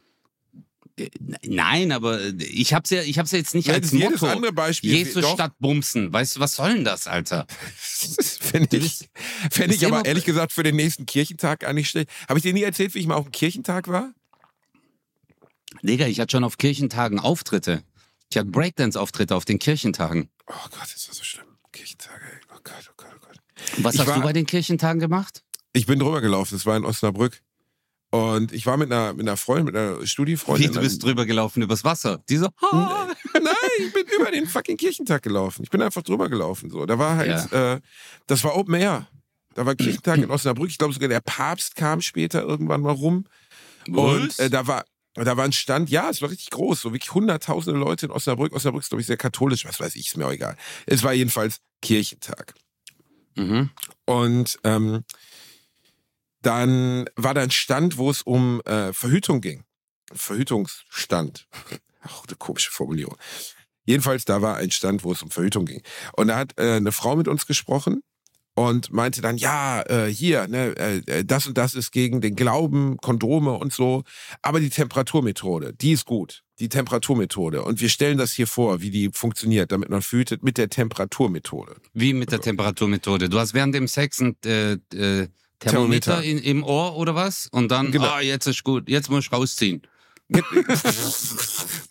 Nein, aber äh, ich hab's ja, ich hab's ja jetzt nicht Ja, als jedes Motto. andere Beispiel. Jesus doch, statt Bumsen. Weißt du, was soll denn das, Alter? Fände ich, fänd ich aber ehrlich gesagt für den nächsten Kirchentag eigentlich schlecht. Habe ich dir nie erzählt, wie ich mal auf dem Kirchentag war? Digga, ich hatte schon auf Kirchentagen Auftritte. Ich hatte Breakdance-Auftritte auf den Kirchentagen. Oh Gott, ist das so schlimm. Kirchentag, ey. Oh Gott, oh Gott, oh Gott. Was Ich hast war- du bei den Kirchentagen gemacht? Ich bin drüber gelaufen, es war in Osnabrück. Und ich war mit einer, mit einer Freundin, mit einer Studiefreundin. drüber gelaufen übers Wasser. Die so, ah. Nein, ich bin über den fucking Kirchentag gelaufen. Ich bin einfach drüber gelaufen. So, da war halt, äh, das war Open Air. Da war Kirchentag in Osnabrück. Ich glaube sogar der Papst kam später irgendwann mal rum. Und äh, da war, da war ein Stand, ja, es war richtig groß, so wirklich hunderttausende Leute in Osnabrück. Osnabrück ist, glaube ich, sehr katholisch, was weiß ich, ist mir auch egal. Es war jedenfalls Kirchentag. mhm. Und ähm, dann war da ein Stand, wo es um äh, Verhütung ging. Verhütungsstand. Ach, eine komische Formulierung. Jedenfalls, da war ein Stand, wo es um Verhütung ging. Und da hat äh, eine Frau mit uns gesprochen und meinte dann, ja, äh, hier, ne, äh, das und das ist gegen den Glauben, Kondome und so. Aber die Temperaturmethode, die ist gut. Die Temperaturmethode. Und wir stellen das hier vor, wie die funktioniert, damit man verhütet mit der Temperaturmethode. Wie mit der Temperaturmethode. Du hast während dem Sex ein äh, äh, Thermometer, Thermometer. In, im Ohr oder was? Und dann, Genau. ah, jetzt ist gut, jetzt muss ich rausziehen.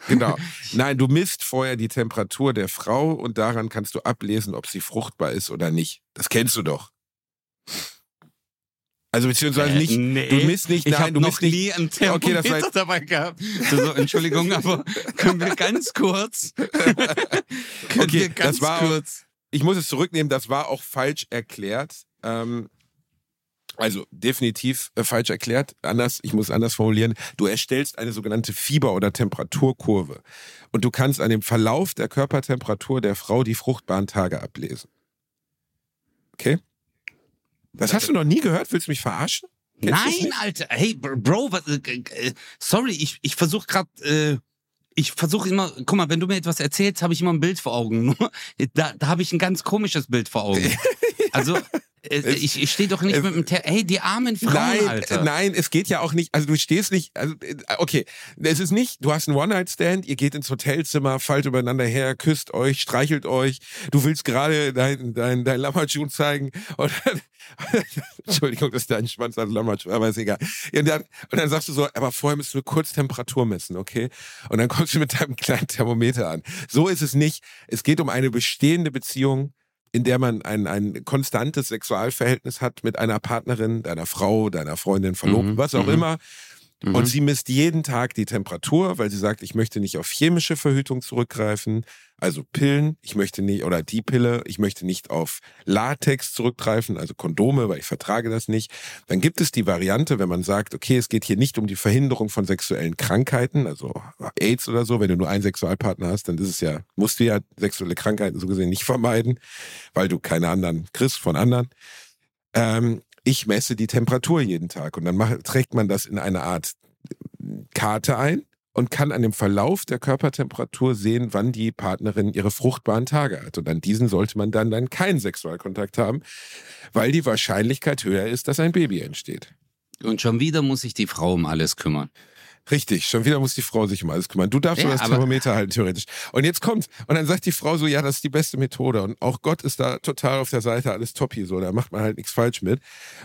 genau. Nein, du misst vorher die Temperatur der Frau und daran kannst du ablesen, ob sie fruchtbar ist oder nicht. Das kennst du doch. Also beziehungsweise nicht, nee. du misst nicht, ich nein, habe du noch misst nicht. nie ein Okay, das Thermometer war jetzt- dabei gehabt. So, Entschuldigung, aber können wir ganz kurz? können Okay, wir ganz das war auch- kurz? Ich muss es zurücknehmen, das war auch falsch erklärt. Ähm, also definitiv äh, falsch erklärt. Anders, ich muss anders formulieren. Du erstellst eine sogenannte Fieber- oder Temperaturkurve. Und du kannst an dem Verlauf der Körpertemperatur der Frau die fruchtbaren Tage ablesen. Okay? Das hast du noch nie gehört? Willst du mich verarschen? Kennst Nein? Alter. Hey, Br- Bro, was, äh, äh, sorry, ich, ich versuche gerade, äh, ich versuche immer, guck mal, wenn du mir etwas erzählst, habe ich immer ein Bild vor Augen. Nur, da da habe ich ein ganz komisches Bild vor Augen. Also, ich, ich stehe doch nicht es, mit dem Ter Hey, die armen Frauen, nein, Alter. Nein, es geht ja auch nicht, also du stehst nicht, also äh, okay, es ist nicht, du hast einen One-Night-Stand, ihr geht ins Hotelzimmer, fallt übereinander her, küsst euch, streichelt euch, du willst gerade dein, dein, dein Lammertschuh zeigen und dann, Entschuldigung, das ist dein Schwanz an Lammertschuh, aber ist egal. Und dann, und dann sagst du so, aber vorher müssen wir kurz Temperatur messen, okay? Und dann kommst du mit deinem kleinen Thermometer an. So ist es nicht. Es geht um eine bestehende Beziehung, in der man ein, ein konstantes Sexualverhältnis hat mit einer Partnerin, deiner Frau, deiner Freundin, Verlobten, Mhm, was auch mhm. immer. Mhm. Und sie misst jeden Tag die Temperatur, weil sie sagt, ich möchte nicht auf chemische Verhütung zurückgreifen, also Pillen, ich möchte nicht, oder die Pille, ich möchte nicht auf Latex zurückgreifen, also Kondome, weil ich vertrage das nicht. Dann gibt es die Variante, wenn man sagt, okay, es geht hier nicht um die Verhinderung von sexuellen Krankheiten, also AIDS oder so, wenn du nur einen Sexualpartner hast, dann ist es ja, musst du ja sexuelle Krankheiten so gesehen nicht vermeiden, weil du keine anderen kriegst von anderen. Ähm, ich messe die Temperatur jeden Tag und dann macht, trägt man das in eine Art Karte ein und kann an dem Verlauf der Körpertemperatur sehen, wann die Partnerin ihre fruchtbaren Tage hat. Und an diesen sollte man dann, dann keinen Sexualkontakt haben, weil die Wahrscheinlichkeit höher ist, dass ein Baby entsteht. Und schon wieder muss sich die Frau um alles kümmern. Richtig, schon wieder muss die Frau sich um alles kümmern. Du darfst Ja, nur das Thermometer halten, theoretisch. Und jetzt kommt, und dann sagt die Frau so, ja, das ist die beste Methode. Und auch Gott ist da total auf der Seite, alles toppi, so, da macht man halt nichts falsch mit.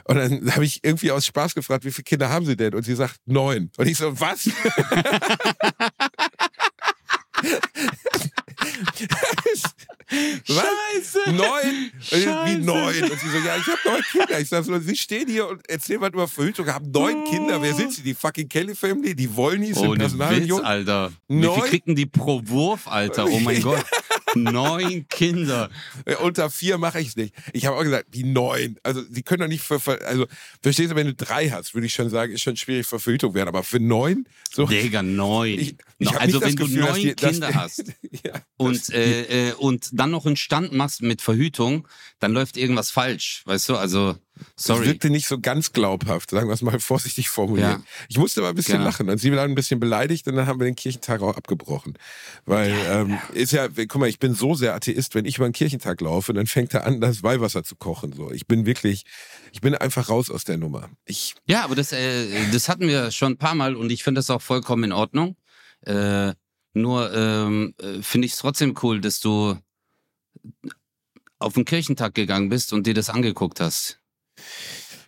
Und dann habe ich irgendwie aus Spaß gefragt, wie viele Kinder haben sie denn? Und sie sagt, neun. Und ich so? Was? Neun? Ich, Wie neun? Und sie so, ja, ich habe neun Kinder. Ich sag so, sie stehen hier und erzählen was über Verhütung, haben neun Kinder. Wer sind sie? Die fucking Kelly Family? Die Wollnies sind Ohne Witz, Personalunion? Alter. Wie Neun? viel kriegen die pro Wurf, Alter? Oh mein Gott. Neun Kinder. Äh, Unter vier mache ich es nicht. Ich habe auch gesagt, wie neun. Also sie können doch nicht für, also verstehst du, wenn du drei hast, würde ich schon sagen, ist schon schwierig für Verhütung werden. Aber für neun? So, Digga, neun. ich, ich also wenn du Gefühl, dass neun die, Kinder die, hast ja, und, äh, äh, und dann noch einen Stand machst mit Verhütung, dann läuft irgendwas falsch, weißt du? Also, Das sorry. wirkte nicht so ganz glaubhaft, sagen wir es mal vorsichtig formulieren. Ja. Ich musste aber ein bisschen Genau. lachen und sie war ein bisschen beleidigt und dann haben wir den Kirchentag auch abgebrochen. Weil, ähm, ist ja, guck mal, ich bin so sehr Atheist, wenn ich über den Kirchentag laufe, dann fängt er an, das Weihwasser zu kochen. So, Ich bin wirklich, ich bin einfach raus aus der Nummer. Ich, Ja, aber das, äh, das hatten wir schon ein paar Mal und ich finde das auch vollkommen in Ordnung. Äh, nur ähm, äh, finde ich es trotzdem cool, dass du auf den Kirchentag gegangen bist und dir das angeguckt hast.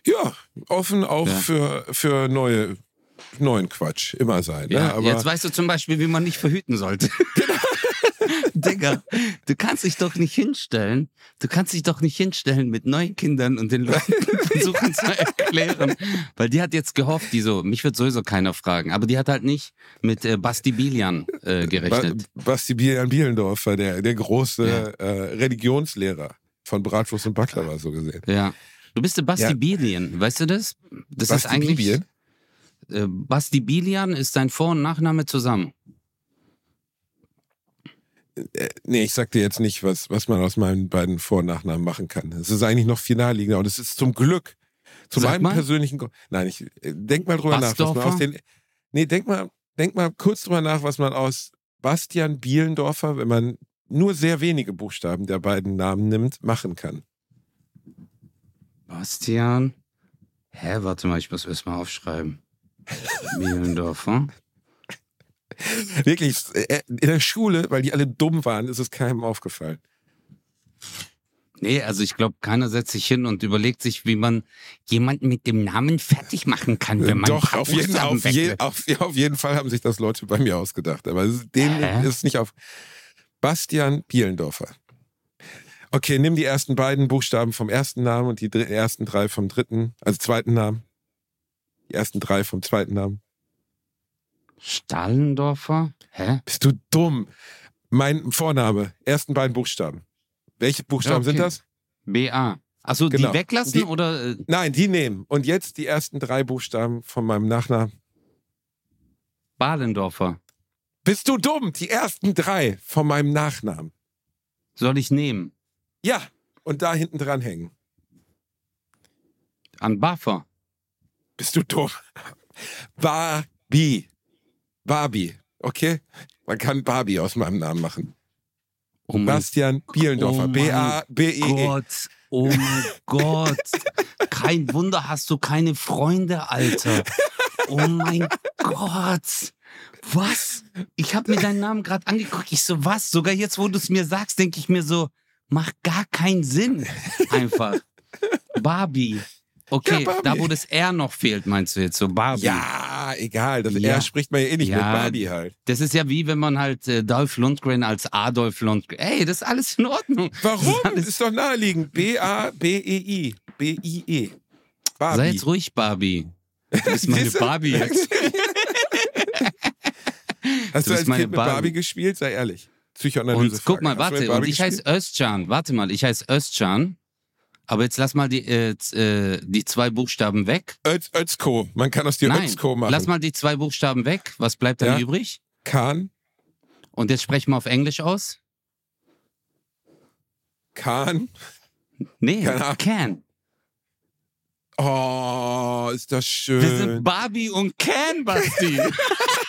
Ja, offen auch Ja. für, für neue, neuen Quatsch immer sein. Ja, ne? aber jetzt weißt du zum Beispiel, wie man nicht verhüten sollte. Digga, du kannst dich doch nicht hinstellen. Du kannst dich doch nicht hinstellen mit neun Kindern und den Leuten versuchen zu erklären. Weil die hat jetzt gehofft, die so, mich wird sowieso keiner fragen, aber die hat halt nicht mit äh, Basti Bilian äh, gerechnet. Ba- Basti Bielian Bielendorfer, der, der große Ja. äh, Religionslehrer von Bratwurst und Baklava, so gesehen. Ja. Du bist der Basti Ja. Bilian, weißt du das? Das Basti ist eigentlich. Bibien? Äh, Basti Bilian ist dein Vor- und Nachname zusammen. Äh, nee, ich sag dir jetzt nicht, was, was man aus meinen beiden Vor- und Nachnamen machen kann. Es ist eigentlich noch viel naheliegender und es ist zum Glück, zu Sag meinem mal. persönlichen, nein, ich, äh, denk mal drüber nach, was man Basdorfer? aus den, nee, denk mal, denk mal kurz drüber nach, was man aus Bastian Bielendorfer, wenn man nur sehr wenige Buchstaben der beiden Namen nimmt, machen kann. Bastian. Hä, warte mal, ich muss erst mal aufschreiben. Bielendorfer. Wirklich, äh, in der Schule, weil die alle dumm waren, ist es keinem aufgefallen. Nee, also ich glaube, keiner setzt sich hin und überlegt sich, wie man jemanden mit dem Namen fertig machen kann, wenn man Doch, auf jeden, auf, je, auf, auf jeden Fall haben sich das Leute bei mir ausgedacht. Aber es ist- denen Hä? ist es nicht auf. Bastian Bielendorfer. Okay, nimm die ersten beiden Buchstaben vom ersten Namen und die dr- ersten drei vom dritten, also zweiten Namen. Die ersten drei vom zweiten Namen. Stallendorfer? Hä? Bist du dumm? Mein Vorname, ersten beiden Buchstaben. Welche Buchstaben okay. sind das? BA. Achso, Genau. die weglassen Die- oder? Äh, Nein, die nehmen. Und jetzt die ersten drei Buchstaben von meinem Nachnamen. Balendorfer. Bist du dumm? Die ersten drei von meinem Nachnamen. Soll ich nehmen? Ja, und da hinten dran hängen. An Buffer. Bist du dumm? Barbie. Barbie, okay? Man kann Barbie aus meinem Namen machen. Oh Bastian Bielendorfer. Oh mein B-A-B-E-E. Gott. Oh mein Gott. Kein Wunder hast du keine Freunde, Alter. Oh mein Gott. Was? Ich habe mir deinen Namen gerade angeguckt. Ich so, was? Sogar jetzt, wo du es mir sagst, denke ich mir so, macht gar keinen Sinn. Einfach. Barbie. Okay, Ja, Barbie. da wo das R noch fehlt, meinst du jetzt so Barbie? Ja, egal. Das Ja. R spricht man ja eh nicht Ja. mit Barbie halt. Das ist ja wie wenn man halt äh, Dolph Lundgren als Adolf Lundgren. Ey, das ist alles in Ordnung. Warum? Das ist Das alles ist doch naheliegend. B-A-B-E-I. B-I-E. Sei Barbie. jetzt ruhig, Barbie. Du bist meine? Barbie jetzt. Hast Du du als meine Kind mit Barbie. Barbie gespielt? Sei ehrlich. Psychoanalyse. Und guck mal, warte, und ich heiße? Özcan. Warte mal, ich heiße Özcan. Aber jetzt lass mal die, äh, äh, die zwei Buchstaben weg. Öz, Özko. Man kann aus dir Nein, Özko machen. lass mal die zwei Buchstaben weg. Was bleibt dann Ja. übrig? Kahn. Und jetzt sprechen wir auf Englisch aus. Kahn. Nee. Can. Oh, ist das Wir sind schön. Barbie und Can, Basti.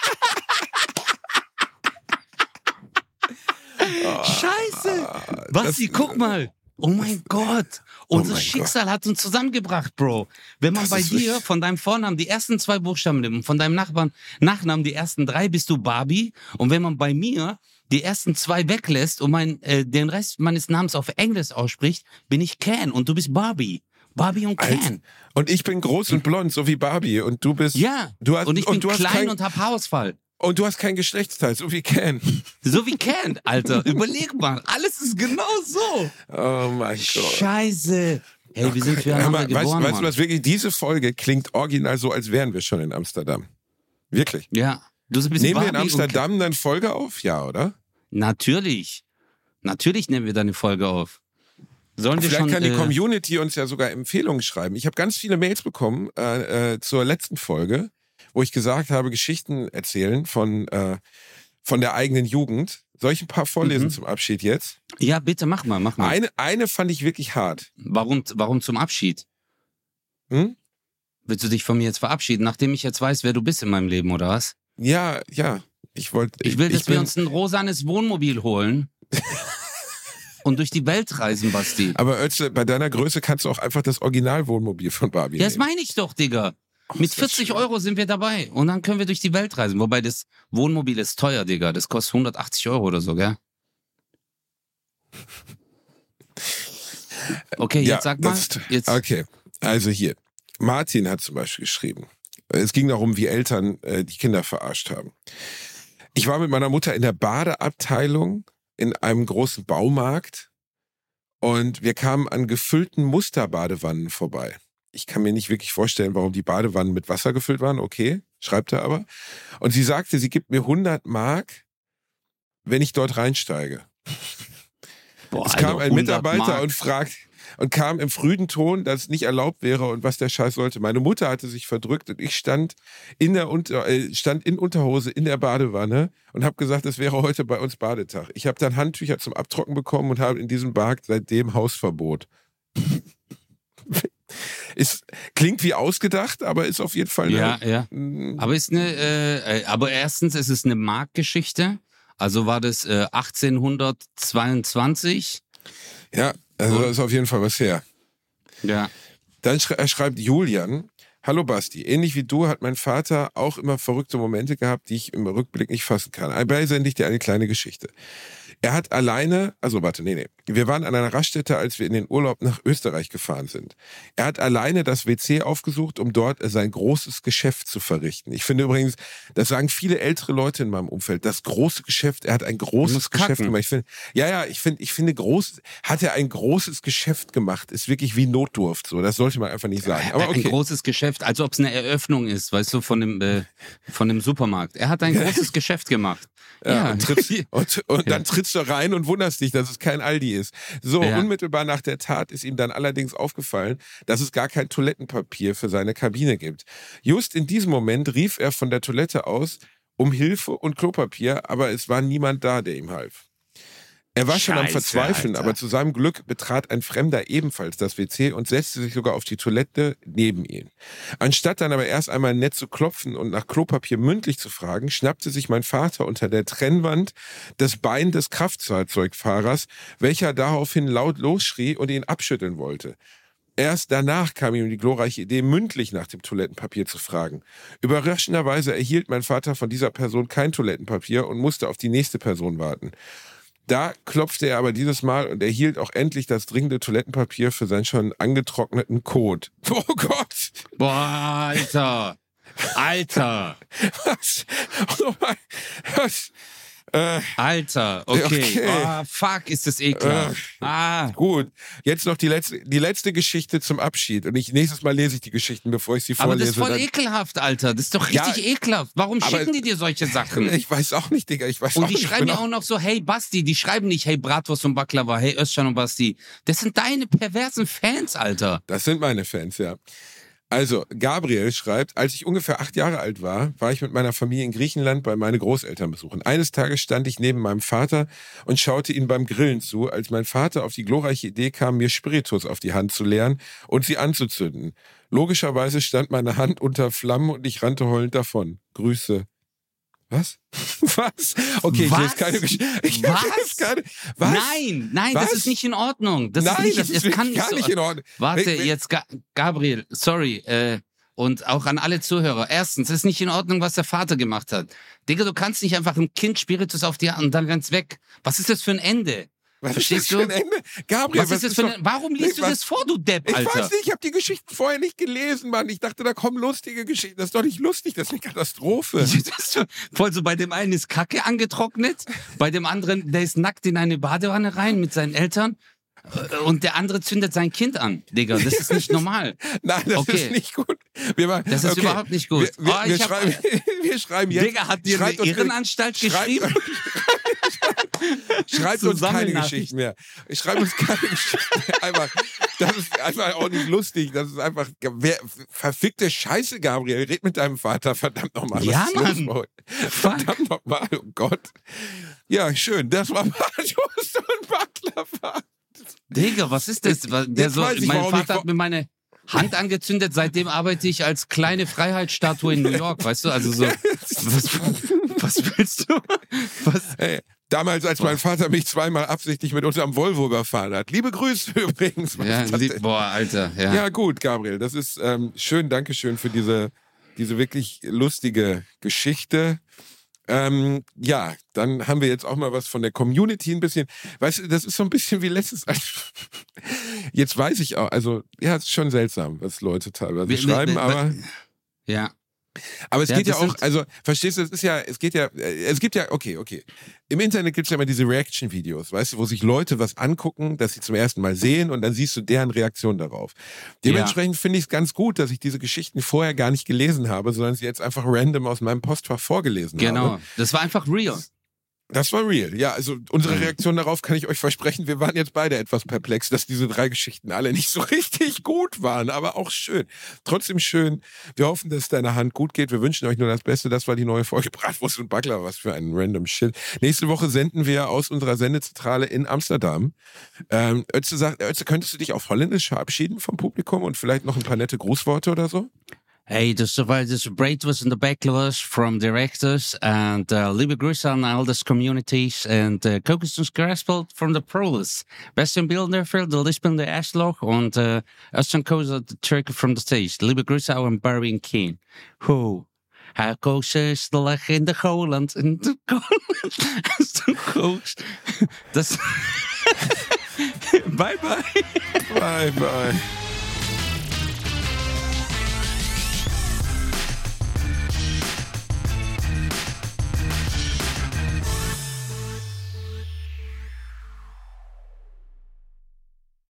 Scheiße. Basti, das- guck mal. Oh mein Gott. Unser mein Schicksal hat uns zusammengebracht, Bro. Wenn man Das bei dir von deinem Vornamen die ersten zwei Buchstaben nimmt und von deinem Nachbarn Nachnamen die ersten drei, bist du Barbie. Und wenn man bei mir die ersten zwei weglässt und mein, äh, den Rest meines Namens auf Englisch ausspricht, bin ich Can und du bist Barbie. Barbie und Alter. Can. Und ich bin groß und blond, so wie Barbie. Und du bist. Ja. Du hast, und ich bin du hast klein kein, und hab Haarausfall. Und du hast kein Geschlechtsteil, so wie Ken. So wie Can, Alter. Überleg mal. Alles ist genau so. Oh mein Gott. Scheiße. Hey, wir sind Hör füreinander mal, weißt, geboren, weißt du was wirklich? Diese Folge klingt original so, als wären wir schon in Amsterdam. Wirklich. Ja. Du bist Nehmen wir in Amsterdam dann Folge auf? Ja, oder? Natürlich. Natürlich nehmen wir da eine Folge auf. Sollen wir Vielleicht schon. kann die äh, Community uns ja sogar Empfehlungen schreiben. Ich habe ganz viele Mails bekommen äh, äh, zur letzten Folge, wo ich gesagt habe, Geschichten erzählen von, äh, von der eigenen Jugend. Soll ich ein paar vorlesen Mhm. zum Abschied jetzt? ja, bitte mach mal, mach mal. Eine, eine fand ich wirklich hart. Warum, warum zum Abschied? Hm? Willst du dich von mir jetzt verabschieden, nachdem ich jetzt weiß, wer du bist in meinem Leben, oder was? Ja, ja. Ich wollte. Ich will, dass bin, wir uns ein rosanes Wohnmobil holen und durch die Welt reisen, Basti. Aber Özle, bei deiner Größe kannst du auch einfach das Originalwohnmobil von Barbie das nehmen. meine ich doch, Digga. Mit ist das 40 schön. Euro sind wir dabei und dann können wir durch die Welt reisen. Wobei das Wohnmobil ist teuer, Digga. Das kostet 180 Euro oder so, gell? Okay, Ja, jetzt sag mal. ist- Jetzt, Okay, also hier. Martin hat zum Beispiel geschrieben. Es ging darum, wie Eltern äh, die Kinder verarscht haben. Ich war mit meiner Mutter in der Badeabteilung in einem großen Baumarkt und wir kamen an gefüllten Musterbadewannen vorbei. Ich kann mir nicht wirklich vorstellen, warum die Badewannen mit Wasser gefüllt waren. Okay, schreibt er aber. Und sie sagte, sie gibt mir 100 Mark, wenn ich dort reinsteige. boah, Es kam ein 100 Mitarbeiter Mark. und fragt und kam im frühen Ton, dass es nicht erlaubt wäre und was der Scheiß sollte. Meine Mutter hatte sich verdrückt und ich stand in der Unter äh, stand in Unterhose in der Badewanne und habe gesagt, es wäre heute bei uns Badetag. Ich habe dann Handtücher zum Abtrocknen bekommen und habe in diesem Bad seitdem Hausverbot. ist, klingt wie ausgedacht, aber ist auf jeden Fall eine, Ja, ja. Mm, Aber ist eine, äh, äh, aber erstens ist es eine Marktgeschichte. Also war das äh, 1822. ja, also Und- ist auf jeden Fall was her. Ja. Dann schrei er schreibt Julian, Hallo Basti, ähnlich wie du hat mein Vater auch immer verrückte Momente gehabt, die ich im Rückblick nicht fassen kann. Dabei sende ich dir eine kleine Geschichte. Er hat alleine, also warte, nee, nee. Wir waren an einer Raststätte, als wir in den Urlaub nach Österreich gefahren sind. Er hat alleine das WC aufgesucht, um dort sein großes Geschäft zu verrichten. Ich finde übrigens, das sagen viele ältere Leute in meinem Umfeld, das große Geschäft, er hat ein großes Geschäft kacken. gemacht. Ich finde, ja, ja, ich finde, ich finde groß, hat er ein großes Geschäft gemacht, ist wirklich wie Notdurft, so. Das sollte man einfach nicht sagen. Aber Ein okay. großes Geschäft, als ob es eine Eröffnung ist, weißt du, von dem, äh, von dem Supermarkt. Er hat ein großes Geschäft gemacht. Ja, Und, trittst, und, und dann trittst du rein und wunderst dich, dass es kein Aldi ist. So, Ja. unmittelbar nach der Tat ist ihm dann allerdings aufgefallen, dass es gar kein Toilettenpapier für seine Kabine gibt. Just in diesem Moment rief er von der Toilette aus um Hilfe und Klopapier, aber es war niemand da, der ihm half. Er war schon am Scheiße, Verzweifeln, Alter. aber zu seinem Glück betrat ein Fremder ebenfalls das WC und setzte sich sogar auf die Toilette neben ihn. Anstatt dann aber erst einmal nett zu klopfen und nach Klopapier mündlich zu fragen, schnappte sich mein Vater unter der Trennwand das Bein des Kraftfahrzeugfahrers, welcher daraufhin laut losschrie und ihn abschütteln wollte. Erst danach kam ihm die glorreiche Idee, mündlich nach dem Toilettenpapier zu fragen. Überraschenderweise erhielt mein Vater von dieser Person kein Toilettenpapier und musste auf die nächste Person warten. Da klopfte er aber dieses Mal und erhielt auch endlich das dringende Toilettenpapier für seinen schon angetrockneten Kot. Oh Gott! Boah, Alter. Alter. Was? Oh mein, was? Äh, Alter. Okay. Okay. Oh, fuck, ist das ekelhaft. Ah. gut, jetzt noch die letzte, die letzte Geschichte zum Abschied. Und ich, nächstes Mal lese ich die Geschichten, bevor ich sie Aber vorlese. das ist voll Dann- ekelhaft, Alter. Das ist doch Ja, richtig ekelhaft. Warum aber- schicken die dir solche Sachen? ich weiß auch nicht, Digga. Ich weiß Und auch die nicht. schreiben ja auch noch so, hey Basti, die schreiben nicht, hey Bratwurst und Baklava, hey Özcan und Basti. Das sind deine perversen Fans, Alter. Das sind meine Fans, ja. Also, Gabriel schreibt, als ich ungefähr acht Jahre alt war, war ich mit meiner Familie in Griechenland bei meine Großeltern besuchen. Eines Tages stand ich neben meinem Vater und schaute ihm beim Grillen zu, als mein Vater auf die glorreiche Idee kam, mir Spiritus auf die Hand zu leeren und sie anzuzünden. Logischerweise stand meine Hand unter Flammen und ich rannte heulend davon. Grüße. Was? Was? Okay, ich Was? lese keine Geschichte. Ich Was? keine. Was? Nein, nein, Was? das ist nicht in Ordnung. Das Nein, ist nicht, das ist das kann wirklich nicht gar so. nicht in Ordnung. Warte, wenn- jetzt Ga Gabriel, sorry, äh, und auch an alle Zuhörer. Erstens, es ist nicht in Ordnung, was der Vater gemacht hat. Digga, du kannst nicht einfach ein Kind Spiritus auf die Hand und dann rennt's weg. Was ist das für ein Ende? Was Verstehst du? Gabriel, Was ist das für ein, warum liest du was- das vor, du Depp, Ich Alter? weiß nicht, ich habe die Geschichten vorher nicht gelesen, Mann. Ich dachte, da kommen lustige Geschichten. Das ist doch nicht lustig, das ist eine Katastrophe. Voll so, bei dem einen ist Kacke angetrocknet, bei dem anderen, der ist nackt in eine Badewanne rein mit seinen Eltern äh, und der andere zündet sein Kind an. Digga, das ist nicht normal. Nein, das Okay. ist nicht gut. Machen, Das ist okay. überhaupt nicht gut. Wir, wir, Oh, wir, ich hab- schreiben, wir schreiben jetzt. Digga, hat dir eine Irrenanstalt geschrieben? Schreibt uns keine. Geschichten mehr. Schreibt uns keine Geschichten mehr. Einfach, das ist einfach auch nicht lustig. Das ist einfach wer, verfickte Scheiße, Gabriel. Red mit deinem Vater, verdammt nochmal. Ja, los Mann. Fuck. Verdammt nochmal, oh Gott. Ja, schön. Das war Bratwurst und Baklava. Digga, was ist das? Der Jetzt so, ich, mein ich Vater hat mir meine Hand angezündet, seitdem arbeite ich als kleine Freiheitsstatue in New York, weißt du? Also so, was, was willst du? Was? Ey, damals, als mein Vater mich zweimal absichtlich mit unserem Volvo überfahren hat. Liebe Grüße übrigens. Ja, lieb, boah, Alter, ja. Ja, gut, Gabriel. Das ist ähm, schön. Dankeschön für diese, diese wirklich lustige Geschichte. Ähm, ja, dann haben wir jetzt auch mal was von der Community ein bisschen. Weißt du, das ist so ein bisschen wie letztes. Jetzt weiß ich auch, also ja, es ist schon seltsam, was Leute teilweise Wir- wir- schreiben, wir- aber. Ja. Aber es Ja, geht ja auch, also verstehst du, es ist ja, es geht ja, äh, es gibt ja, okay, okay. Im Internet gibt es ja immer diese Reaction-Videos, weißt du, wo sich Leute was angucken, das sie zum ersten Mal sehen und dann siehst du deren Reaktion darauf. Dementsprechend finde ich es ganz gut, dass ich diese Geschichten vorher gar nicht gelesen habe, sondern sie jetzt einfach random aus meinem Postfach vorgelesen Genau. habe. Das war einfach real. Das war real. Ja, also unsere Mhm. Reaktion darauf kann ich euch versprechen. Wir waren jetzt beide etwas perplex, dass diese drei Geschichten alle nicht so richtig gut waren, aber auch schön. Trotzdem schön. Wir hoffen, dass es deiner Hand gut geht. Wir wünschen euch nur das Beste. Das war die neue Folge Bratwurst und Backler. Was für ein random Shit. Nächste Woche senden wir aus unserer Sendezentrale in Amsterdam. Ähm, Ötze, sagt, Ötze, könntest du dich auf Holländisch verabschieden vom Publikum und vielleicht noch ein paar nette Grußworte oder so? Hey, dus er waren dus Braidwas and the Backlers from directors and uh, liebe Grüße an all das communities and uh, Kokosnuss Graspelt from the Proles. Besten Bilder für de Lisbon de Ashloch und uh, Östern Koza de Turkey from the Stage. Liebe Grüße auch an Barry and Keen. Ho. Hij koos stellig in de Goland. In de Goland. Östern koos. Das... bye bye. Bye, bye.